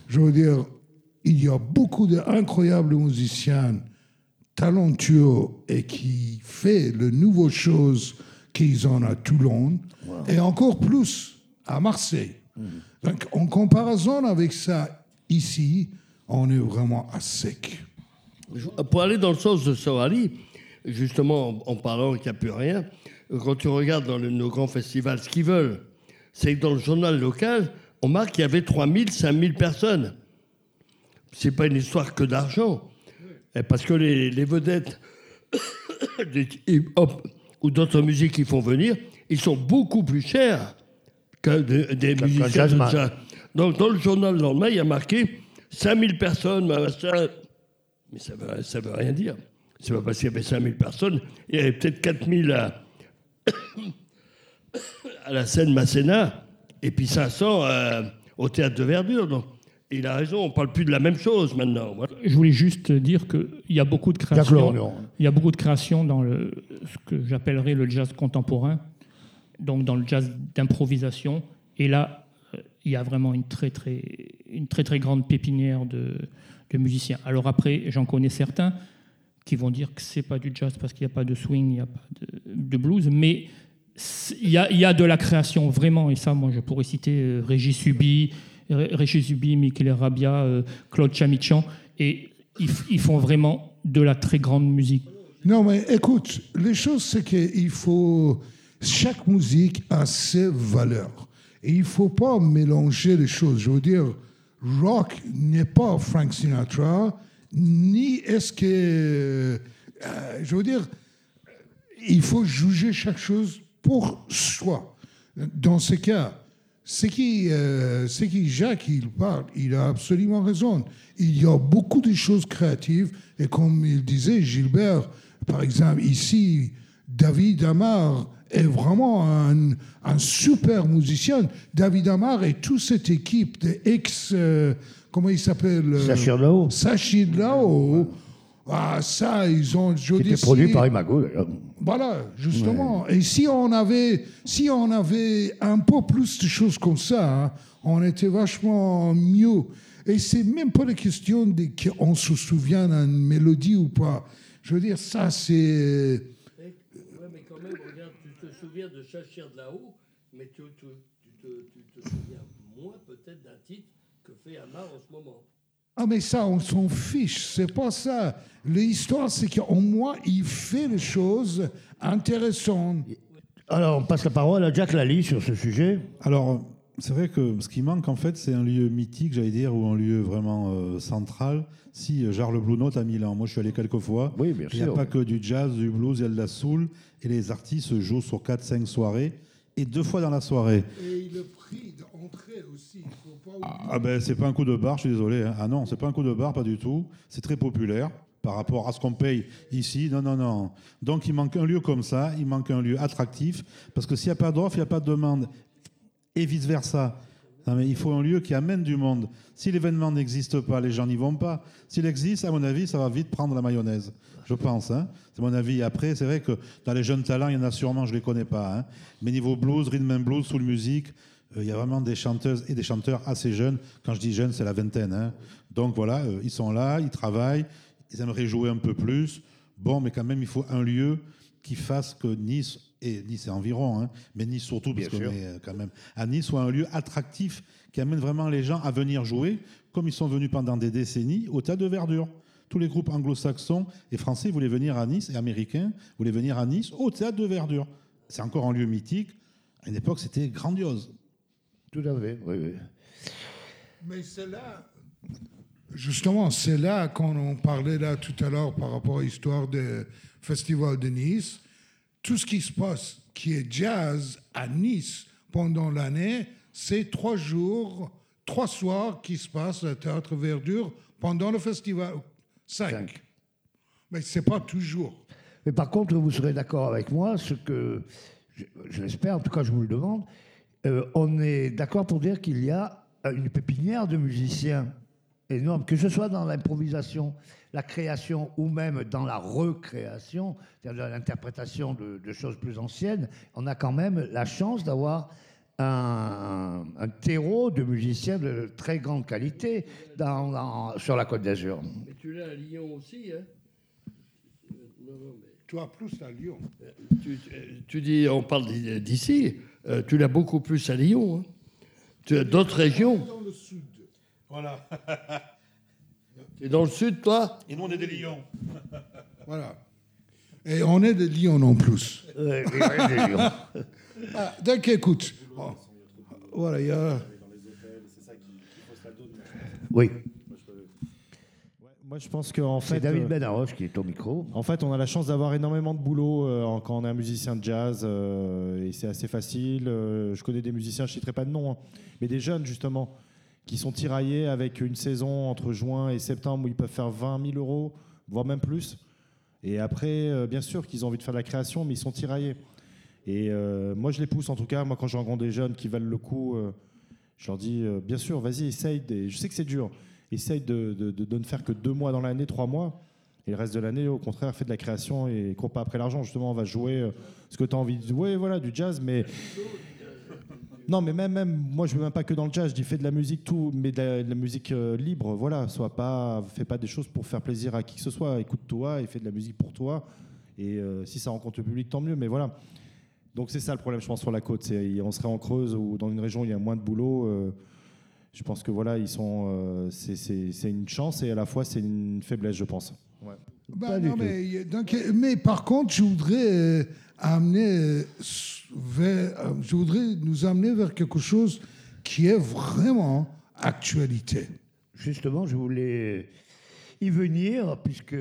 Je veux dire, il y a beaucoup d'incroyables musiciens talentueux et qui fait de nouvelles choses qu'ils ont à Toulon et encore plus à Marseille. Donc, en comparaison avec ça, ici, on est vraiment à sec. Pour aller dans le sens de Sorali, justement en, parlant qu'il n'y a plus rien, quand tu regardes dans nos grands festivals, ce qu'ils veulent, c'est que dans le journal local, on marque qu'il y avait 3000, 5000 personnes. C'est pas une histoire que d'argent. Et Parce que les, les vedettes des hip-hop ou d'autres musiques qui font venir, ils sont beaucoup plus chers que de- des musiciens de jazz. Donc dans le journal le lendemain, il y a marqué 5000 personnes, machin. Mais ça veut, ça veut rien dire. C'est pas parce qu'il y avait 5000 personnes, il y avait peut-être 4000 à, à la scène Masséna, et puis 500 euh, au théâtre de Verdure. Donc, il a raison, on parle plus de la même chose maintenant. Voilà. Je voulais juste dire qu'il y a beaucoup de créations. Il y a beaucoup de créations dans le, ce que j'appellerais le jazz contemporain, donc dans le jazz d'improvisation. Et là, euh, il y a vraiment une très très, une très, très grande pépinière de, musiciens. Alors après, j'en connais certains qui vont dire que c'est pas du jazz parce qu'il n'y a pas de swing, il n'y a pas de, blues, mais il y a, il y a de la création vraiment. Et ça, moi, je pourrais citer euh, Régis Subi, Ré- Régis Subi, Michele Rabia, euh, Claude Chamichan, et ils, ils font vraiment de la très grande musique. Non, mais écoute, les choses, c'est qu'il faut. Chaque musique a ses valeurs. Et il ne faut pas mélanger les choses. Je veux dire, rock n'est pas Frank Sinatra, ni est-ce que. euh, je veux dire, il faut juger chaque chose pour soi. Dans ce cas, c'est qui, euh, qui Jacques, il parle, il a absolument raison. Il y a beaucoup de choses créatives, et comme il disait, Gilbert, par exemple, ici, David Amar est vraiment un, un super musicien. David Amar et toute cette équipe de ex, euh, comment il s'appelle euh, Sachir Lao, Sachir Lao. Ah, ça, ils ont. Je qui dis, était produit si- par Imago d'ailleurs. voilà, justement. Et si on avait, si on avait un peu plus de choses comme ça, hein, on était vachement mieux. Et c'est même pas la question de qu'on se souvient d'une mélodie ou pas. Je veux dire, ça, c'est. Ouais, mais quand même, regarde, de Chachir de là-haut, mais tu, tu- tu te, tu te souviens moins peut-être d'un titre que fait Amar en ce moment. Ah, mais ça, on s'en fiche, c'est pas ça. L'histoire, c'est qu'au moins, il fait les choses intéressantes. Alors, on passe la parole à Jack Lally sur ce sujet. Alors, c'est vrai que ce qui manque, en fait, c'est un lieu mythique, j'allais dire, ou un lieu vraiment euh, central. Si euh, Jarre le Blue Note à Milan, moi je suis allé quelques fois. Oui, bien Il n'y a sûr. pas que du jazz, du blues, il y a de la soul. Et les artistes jouent sur 4-5 soirées. Et deux fois dans la soirée. Et le prix d'entrée aussi, il faut pas oublier. Ah ben, c'est pas un coup de bar, je suis désolé. hein. Ah non, c'est pas un coup de bar, pas du tout. C'est très populaire par rapport à ce qu'on paye ici. Non, non, non. Donc il manque un lieu comme ça, il manque un lieu attractif, parce que s'il n'y a pas d'offre, il n'y a pas de demande. Et vice-versa. Il faut un lieu qui amène du monde. Si l'événement n'existe pas, les gens n'y vont pas. S'il existe, à mon avis, ça va vite prendre la mayonnaise. Je pense. Hein. C'est mon avis. Après, c'est vrai que dans les jeunes talents, il y en a sûrement, je ne les connais pas. Hein. Mais niveau blues, rhythm and blues, soul music, euh, il y a vraiment des chanteuses et des chanteurs assez jeunes. Quand je dis jeunes, c'est la vingtaine. hein. Donc voilà, euh, ils sont là, ils travaillent, ils aimeraient jouer un peu plus. Bon, mais quand même, il faut un lieu qui fasse que Nice, et Nice et environ, hein, mais Nice surtout, parce qu'on est euh, quand même à Nice, soit un lieu attractif qui amène vraiment les gens à venir jouer, comme ils sont venus pendant des décennies au Théâtre de Verdure. Tous les groupes anglo-saxons et français voulaient venir à Nice, et américains voulaient venir à Nice au Théâtre de Verdure. C'est encore un lieu mythique. À une époque, c'était grandiose. Tout à fait, oui, oui. Mais c'est là, justement, c'est là quand on parlait là tout à l'heure par rapport à l'histoire du Festival de Nice. Tout ce qui se passe, qui est jazz à Nice pendant l'année, c'est trois jours, trois soirs qui se passent à Théâtre Verdure pendant le festival. Cinq. Cinq. Mais c'est pas toujours. Mais par contre, vous serez d'accord avec moi, ce que je, je l'espère, en tout cas je vous le demande, euh, on est d'accord pour dire qu'il y a une pépinière de musiciens énorme, que ce soit dans l'improvisation, la création ou même dans la recréation, c'est-à-dire dans l'interprétation de, de choses plus anciennes, on a quand même la chance d'avoir un, un terreau de musiciens de très grande qualité dans- dans- sur la Côte d'Azur. Mais tu l'as à Lyon aussi, hein? Euh, non, non, mais Tu as plus à Lyon. tu, dis, on parle d'i- d'ici, euh, tu l'as beaucoup plus à Lyon. hein? Tu as d'autres régions? Dans le sud. Voilà. Tu es dans le sud, toi Et nous, on est des lions. Voilà. Et on est de Lyon en plus. Euh, et ouais, des lions. Ah, donc écoute. Voilà, il y a. Oui, Moi, je pense qu'en c'est fait, David euh, Benaroche qui est au micro. en fait, on a la chance d'avoir énormément de boulot euh, en- quand on est un musicien de jazz euh, et c'est assez facile. Euh, je connais des musiciens, je ne citerai pas de nom, hein, mais des jeunes justement qui sont tiraillés avec une saison entre juin et septembre où ils peuvent faire 20 000 euros, voire même plus. Et après, euh, bien sûr qu'ils ont envie de faire de la création, mais ils sont tiraillés. Et euh, moi, je les pousse en tout cas. Moi, quand je rencontre des jeunes qui valent le coup, euh, je leur dis bien sûr, vas-y, essaye. des- Je sais que c'est dur. Essaye de, de- de- ne faire que deux mois dans l'année, trois mois. Et le reste de l'année, au contraire, fais de la création et cours pas après l'argent. Justement, on va jouer ce que tu as envie de jouer, voilà, du jazz. Mais non, mais même, même, moi, je veux même pas que dans le jazz. Je dis fais de la musique tout, mais de la, de la musique euh, libre. Voilà, sois pas, fais pas des choses pour faire plaisir à qui que ce soit. Écoute-toi et fais de la musique pour toi. Et euh, si ça rencontre le public, tant mieux. Mais voilà. Donc c'est ça le problème, je pense, sur la côte. C'est on serait en Creuse ou dans une région où il y a moins de boulot. euh, je pense que voilà, ils sont. euh, c'est- c'est c'est une chance et à la fois c'est une faiblesse, je pense. Non, tout. mais, donc, mais par contre, je voudrais euh, amener euh, vers, euh, je voudrais nous amener vers quelque chose qui est vraiment actualité. Justement, je voulais y venir, puisque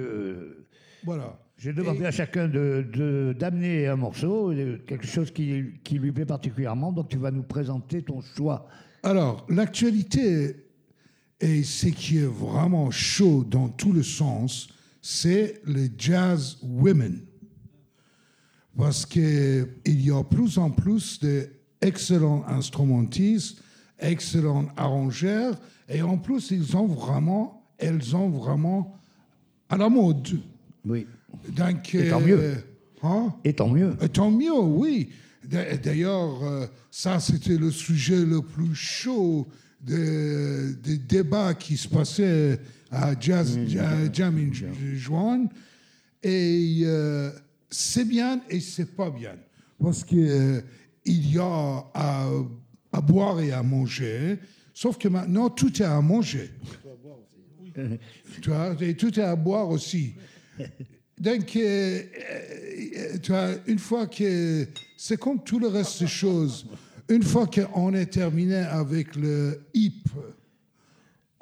Voilà. j'ai demandé Et- à chacun de- de- d'amener un morceau, euh, quelque chose qui, qui lui plaît particulièrement. Donc, tu vas nous présenter ton choix. Alors, l'actualité et ce qui est vraiment chaud dans tout le sens, c'est les jazz women. Parce qu'il y a plus en plus d'excellents instrumentistes, excellents arrangeurs, et en plus, ils ont vraiment, elles ont vraiment à la mode. Oui. Donc, Et tant euh, mieux. hein? Et tant mieux. Euh, Tant mieux, oui. D'a- D'ailleurs, euh, ça, c'était le sujet le plus chaud des des débats qui se passaient à Jazz, Jam in Ju- Juin. Et euh, c'est bien et c'est pas bien. Parce qu'il y a à, boire et à manger. Sauf que maintenant, tout est à manger. Tu et tout est à boire aussi. Donc, euh, euh, une fois que. C'est comme tout le reste des choses. Une fois qu'on est terminé avec le hip,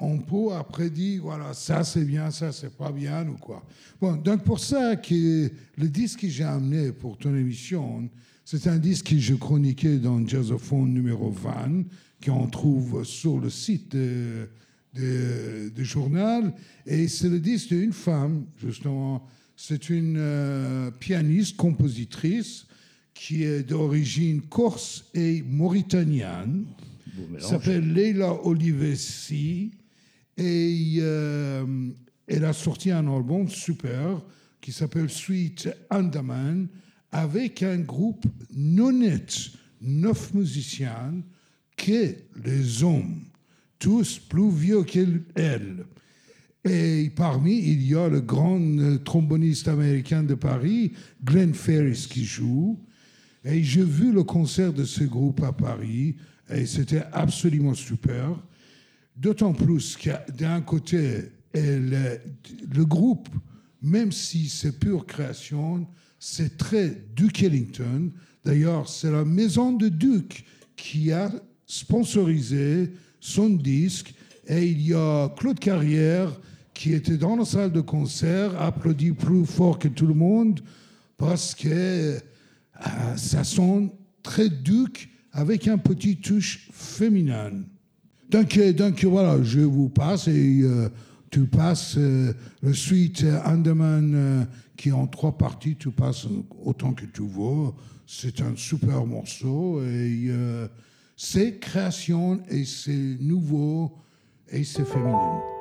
on peut après dire, voilà, ça c'est bien, ça c'est pas bien ou quoi. Bon, donc pour ça, que le disque que j'ai amené pour ton émission, c'est un disque que je chroniquais dans Jazzophone numéro 20, qu'on trouve sur le site de- du journal. Et c'est le disque d'une femme, justement. C'est une euh, pianiste, compositrice, qui est d'origine corse et mauritanienne. Elle s'appelle Leila Olivesi. Et euh, elle a sorti un album super qui s'appelle Sweet Andaman avec un groupe non net, neuf musiciens, que les hommes, tous plus vieux qu'elle. Et parmi, il y a le grand tromboniste américain de Paris, Glenn Ferris, qui joue. Et j'ai vu le concert de ce groupe à Paris, et c'était absolument super. D'autant plus que d'un côté, le groupe, même si c'est pure création, c'est très Duke Ellington. D'ailleurs, c'est la maison de Duke qui a sponsorisé son disque. Et il y a Claude Carrière qui était dans la salle de concert, applaudi plus fort que tout le monde parce que euh, ça sonne très Duke avec un petit touche féminin. Donc, voilà, je vous passe et euh, tu passes euh, le suite euh, Andaman qui est en trois parties, tu passes autant que tu veux. C'est un super morceau et c'est création et c'est nouveau et c'est féminin.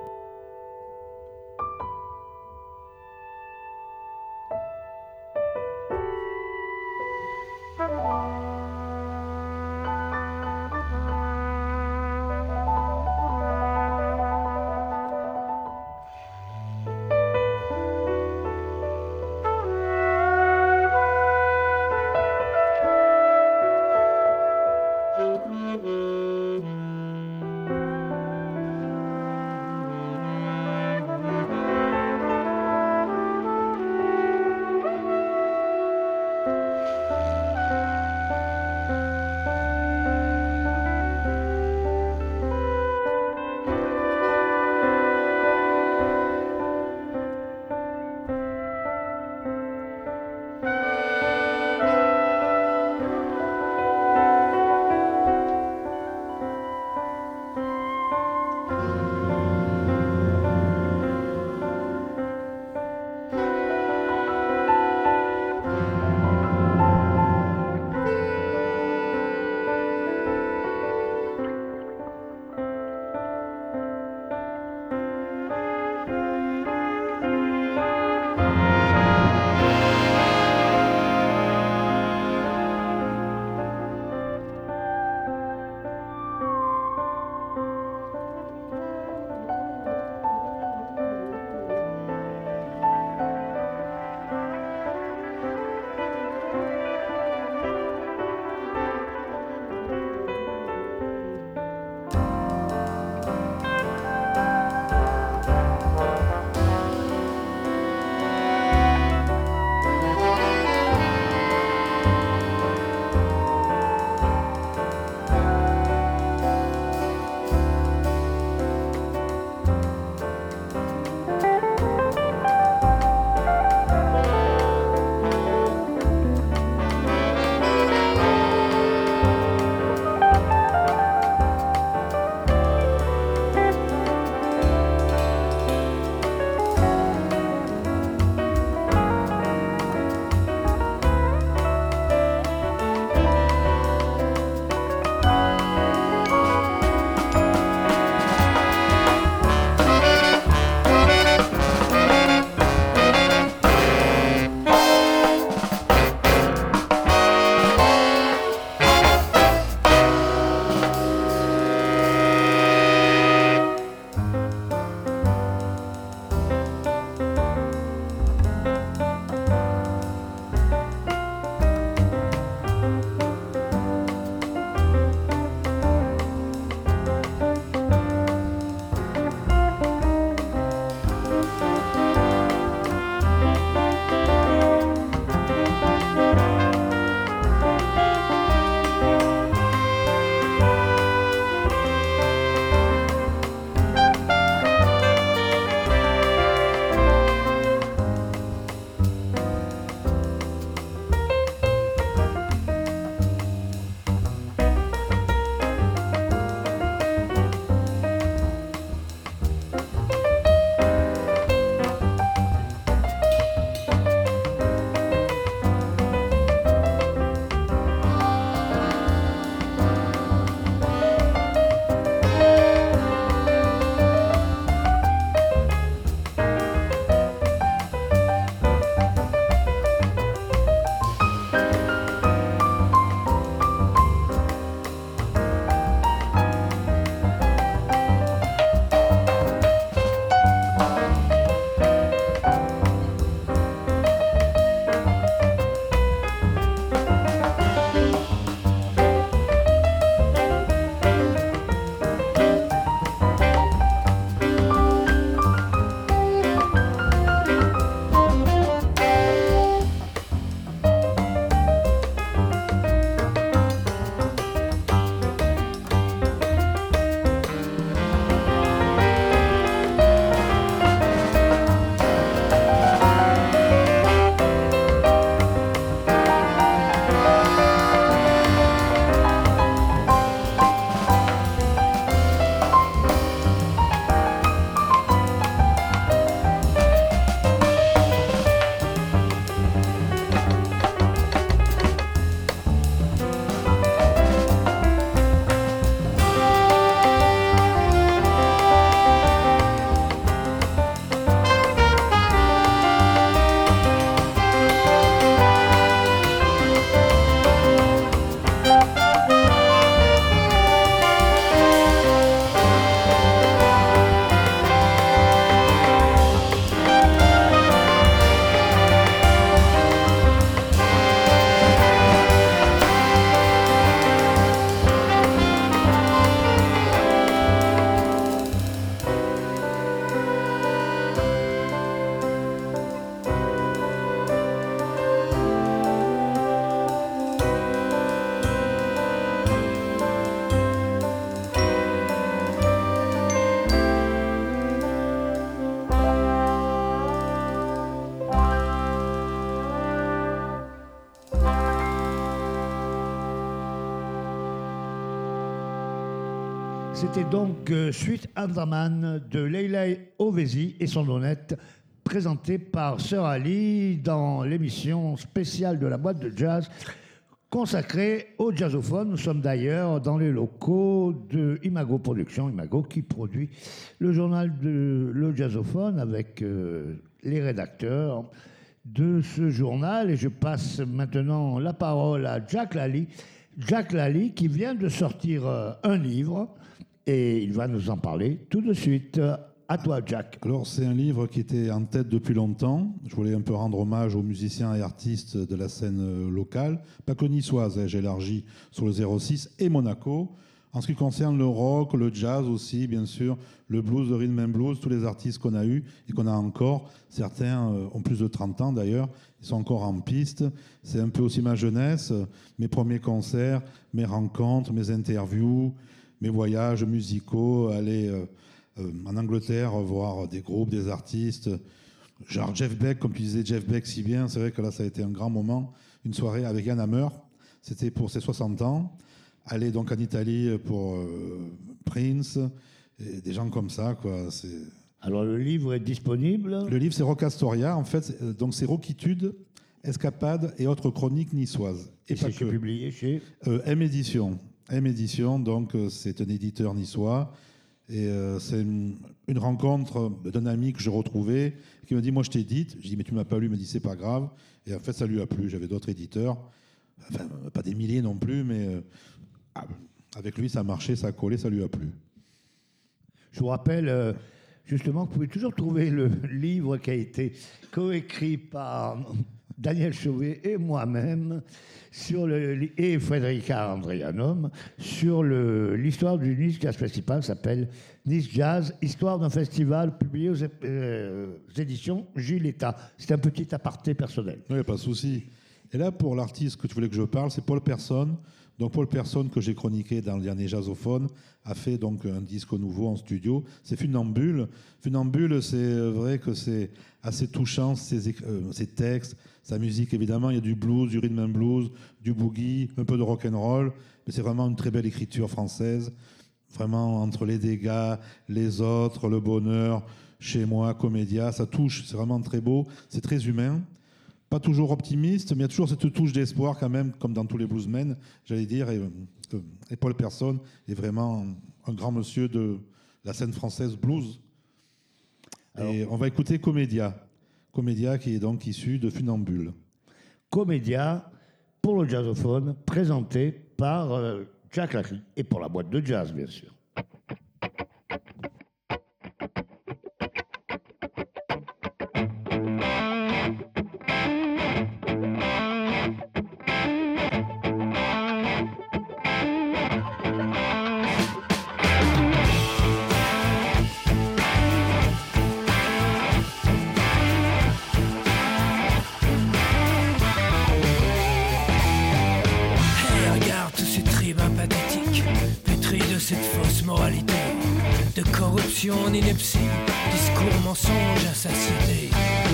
C'était donc euh, Suite Andaman de Leila Ovezi et son honnête, présenté par Sœur Ali dans l'émission spéciale de la boîte de jazz consacrée au jazzophone. Nous sommes d'ailleurs dans les locaux de Imago Productions, Imago qui produit le journal de le jazzophone avec euh, les rédacteurs de ce journal. Et je passe maintenant la parole à Jack Lally. Jack Lally qui vient de sortir euh, un livre et il va nous en parler tout de suite. À toi, Jack. Alors, c'est un livre qui était en tête depuis longtemps. Je voulais un peu rendre hommage aux musiciens et artistes de la scène locale, pas que niçoise, hein, j'ai élargi sur le 06 et Monaco. En ce qui concerne le rock, le jazz aussi, bien sûr, le blues, le rhythm and blues, tous les artistes qu'on a eus et qu'on a encore, certains euh, ont plus de 30 ans d'ailleurs, ils sont encore en piste. C'est un peu aussi ma jeunesse, mes premiers concerts, mes rencontres, mes interviews, mes voyages musicaux, aller euh, euh, en Angleterre voir des groupes, des artistes. Genre Jeff Beck, comme tu disais Jeff Beck si bien, c'est vrai que là ça a été un grand moment. Une soirée avec Yann Hammer, c'était pour ses 60 ans. Aller donc en Italie pour euh, Prince, et des gens comme ça, quoi. C'est... Alors, le livre est disponible? Le livre c'est Rock Astoria, en fait, donc c'est Rockitude, Escapades et autres chroniques niçoises. Et pas c'est que. publié chez. Euh, M Édition. M Édition, donc euh, c'est un éditeur niçois. Et euh, c'est une, rencontre d'un ami que je retrouvais qui me dit Moi, je t'édite. Je dis Mais tu m'as pas lu. Il me dit C'est pas grave. Et en fait, ça lui a plu. J'avais d'autres éditeurs. Enfin, pas des milliers non plus, mais euh, ah, avec lui, ça marchait, ça collait, ça lui a plu. Je vous rappelle justement que vous pouvez toujours trouver le livre qui a été coécrit par Daniel Chauvet et moi-même et Frédérica Andrianum sur l'histoire du Nice Jazz Festival s'appelle Nice Jazz, histoire d'un festival publié aux, euh, éditions Gilles État. C'est un petit aparté personnel. Oui, pas de souci. Et là, pour l'artiste que tu voulais que je parle, c'est Paul Person. Donc Paul Person, que j'ai chroniqué dans le dernier Jazzophone, a fait donc un disque nouveau en studio. C'est Funambule. Funambule, c'est vrai que c'est assez touchant, ses, euh, ses textes, sa musique, évidemment. Il y a du blues, du rhythm and blues, du boogie, un peu de rock and roll. Mais c'est vraiment une très belle écriture française. Vraiment, entre les dégâts, les autres, le bonheur, chez moi, comédia, ça touche. C'est vraiment très beau. C'est très humain pas toujours optimiste, mais il y a toujours cette touche d'espoir quand même, comme dans tous les bluesmen, j'allais dire. Et, et Paul Person est vraiment un grand monsieur de la scène française blues. Et on va écouter Comédia. Comédia qui est donc issu de Funambule. Comédia pour le jazzophone, présenté par euh, Jack Lacry et pour la boîte de jazz, bien sûr. Corruption en ineptie, discours mensonges à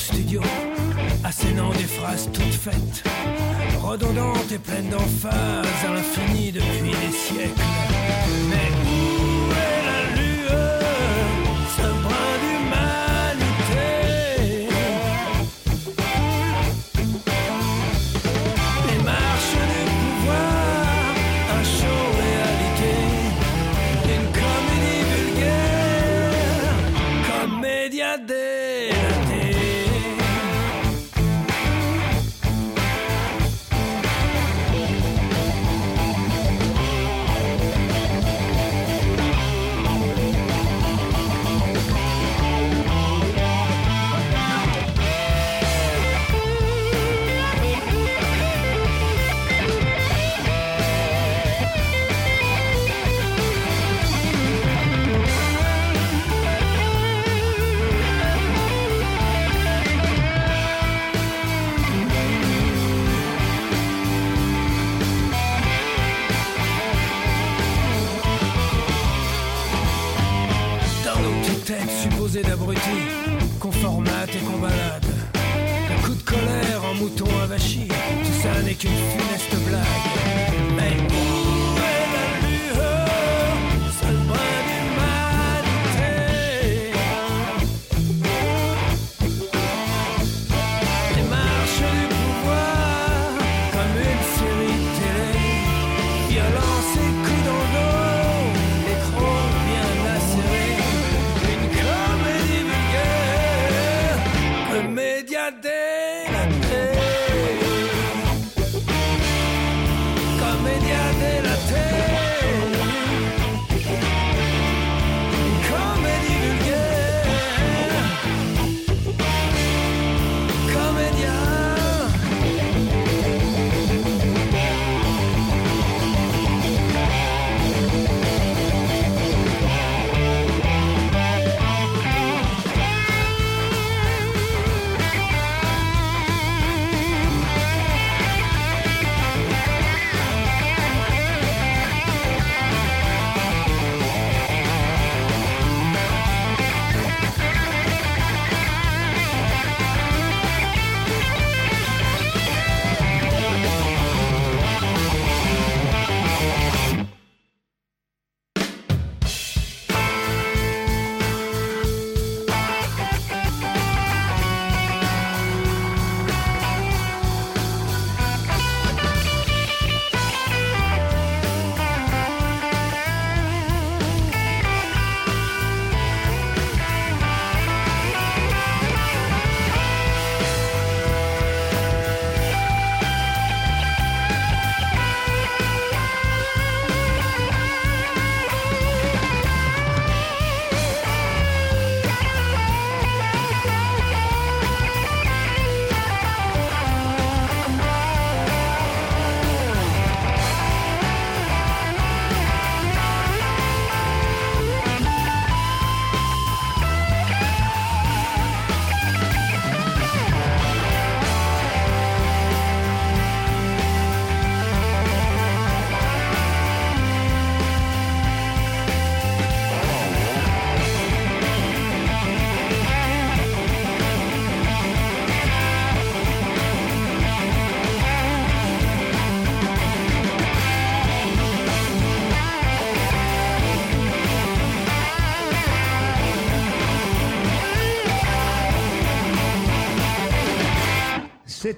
studio, assénant des phrases toutes faites, redondantes et pleines d'emphase à l'infini depuis des siècles.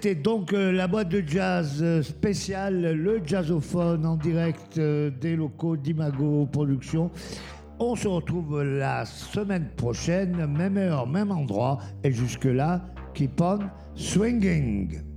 C'était donc euh, la boîte de jazz euh, spéciale, le jazzophone en direct euh, des locaux d'Imago Productions. On se retrouve la semaine prochaine, même heure, même endroit. Et jusque-là, keep on swinging.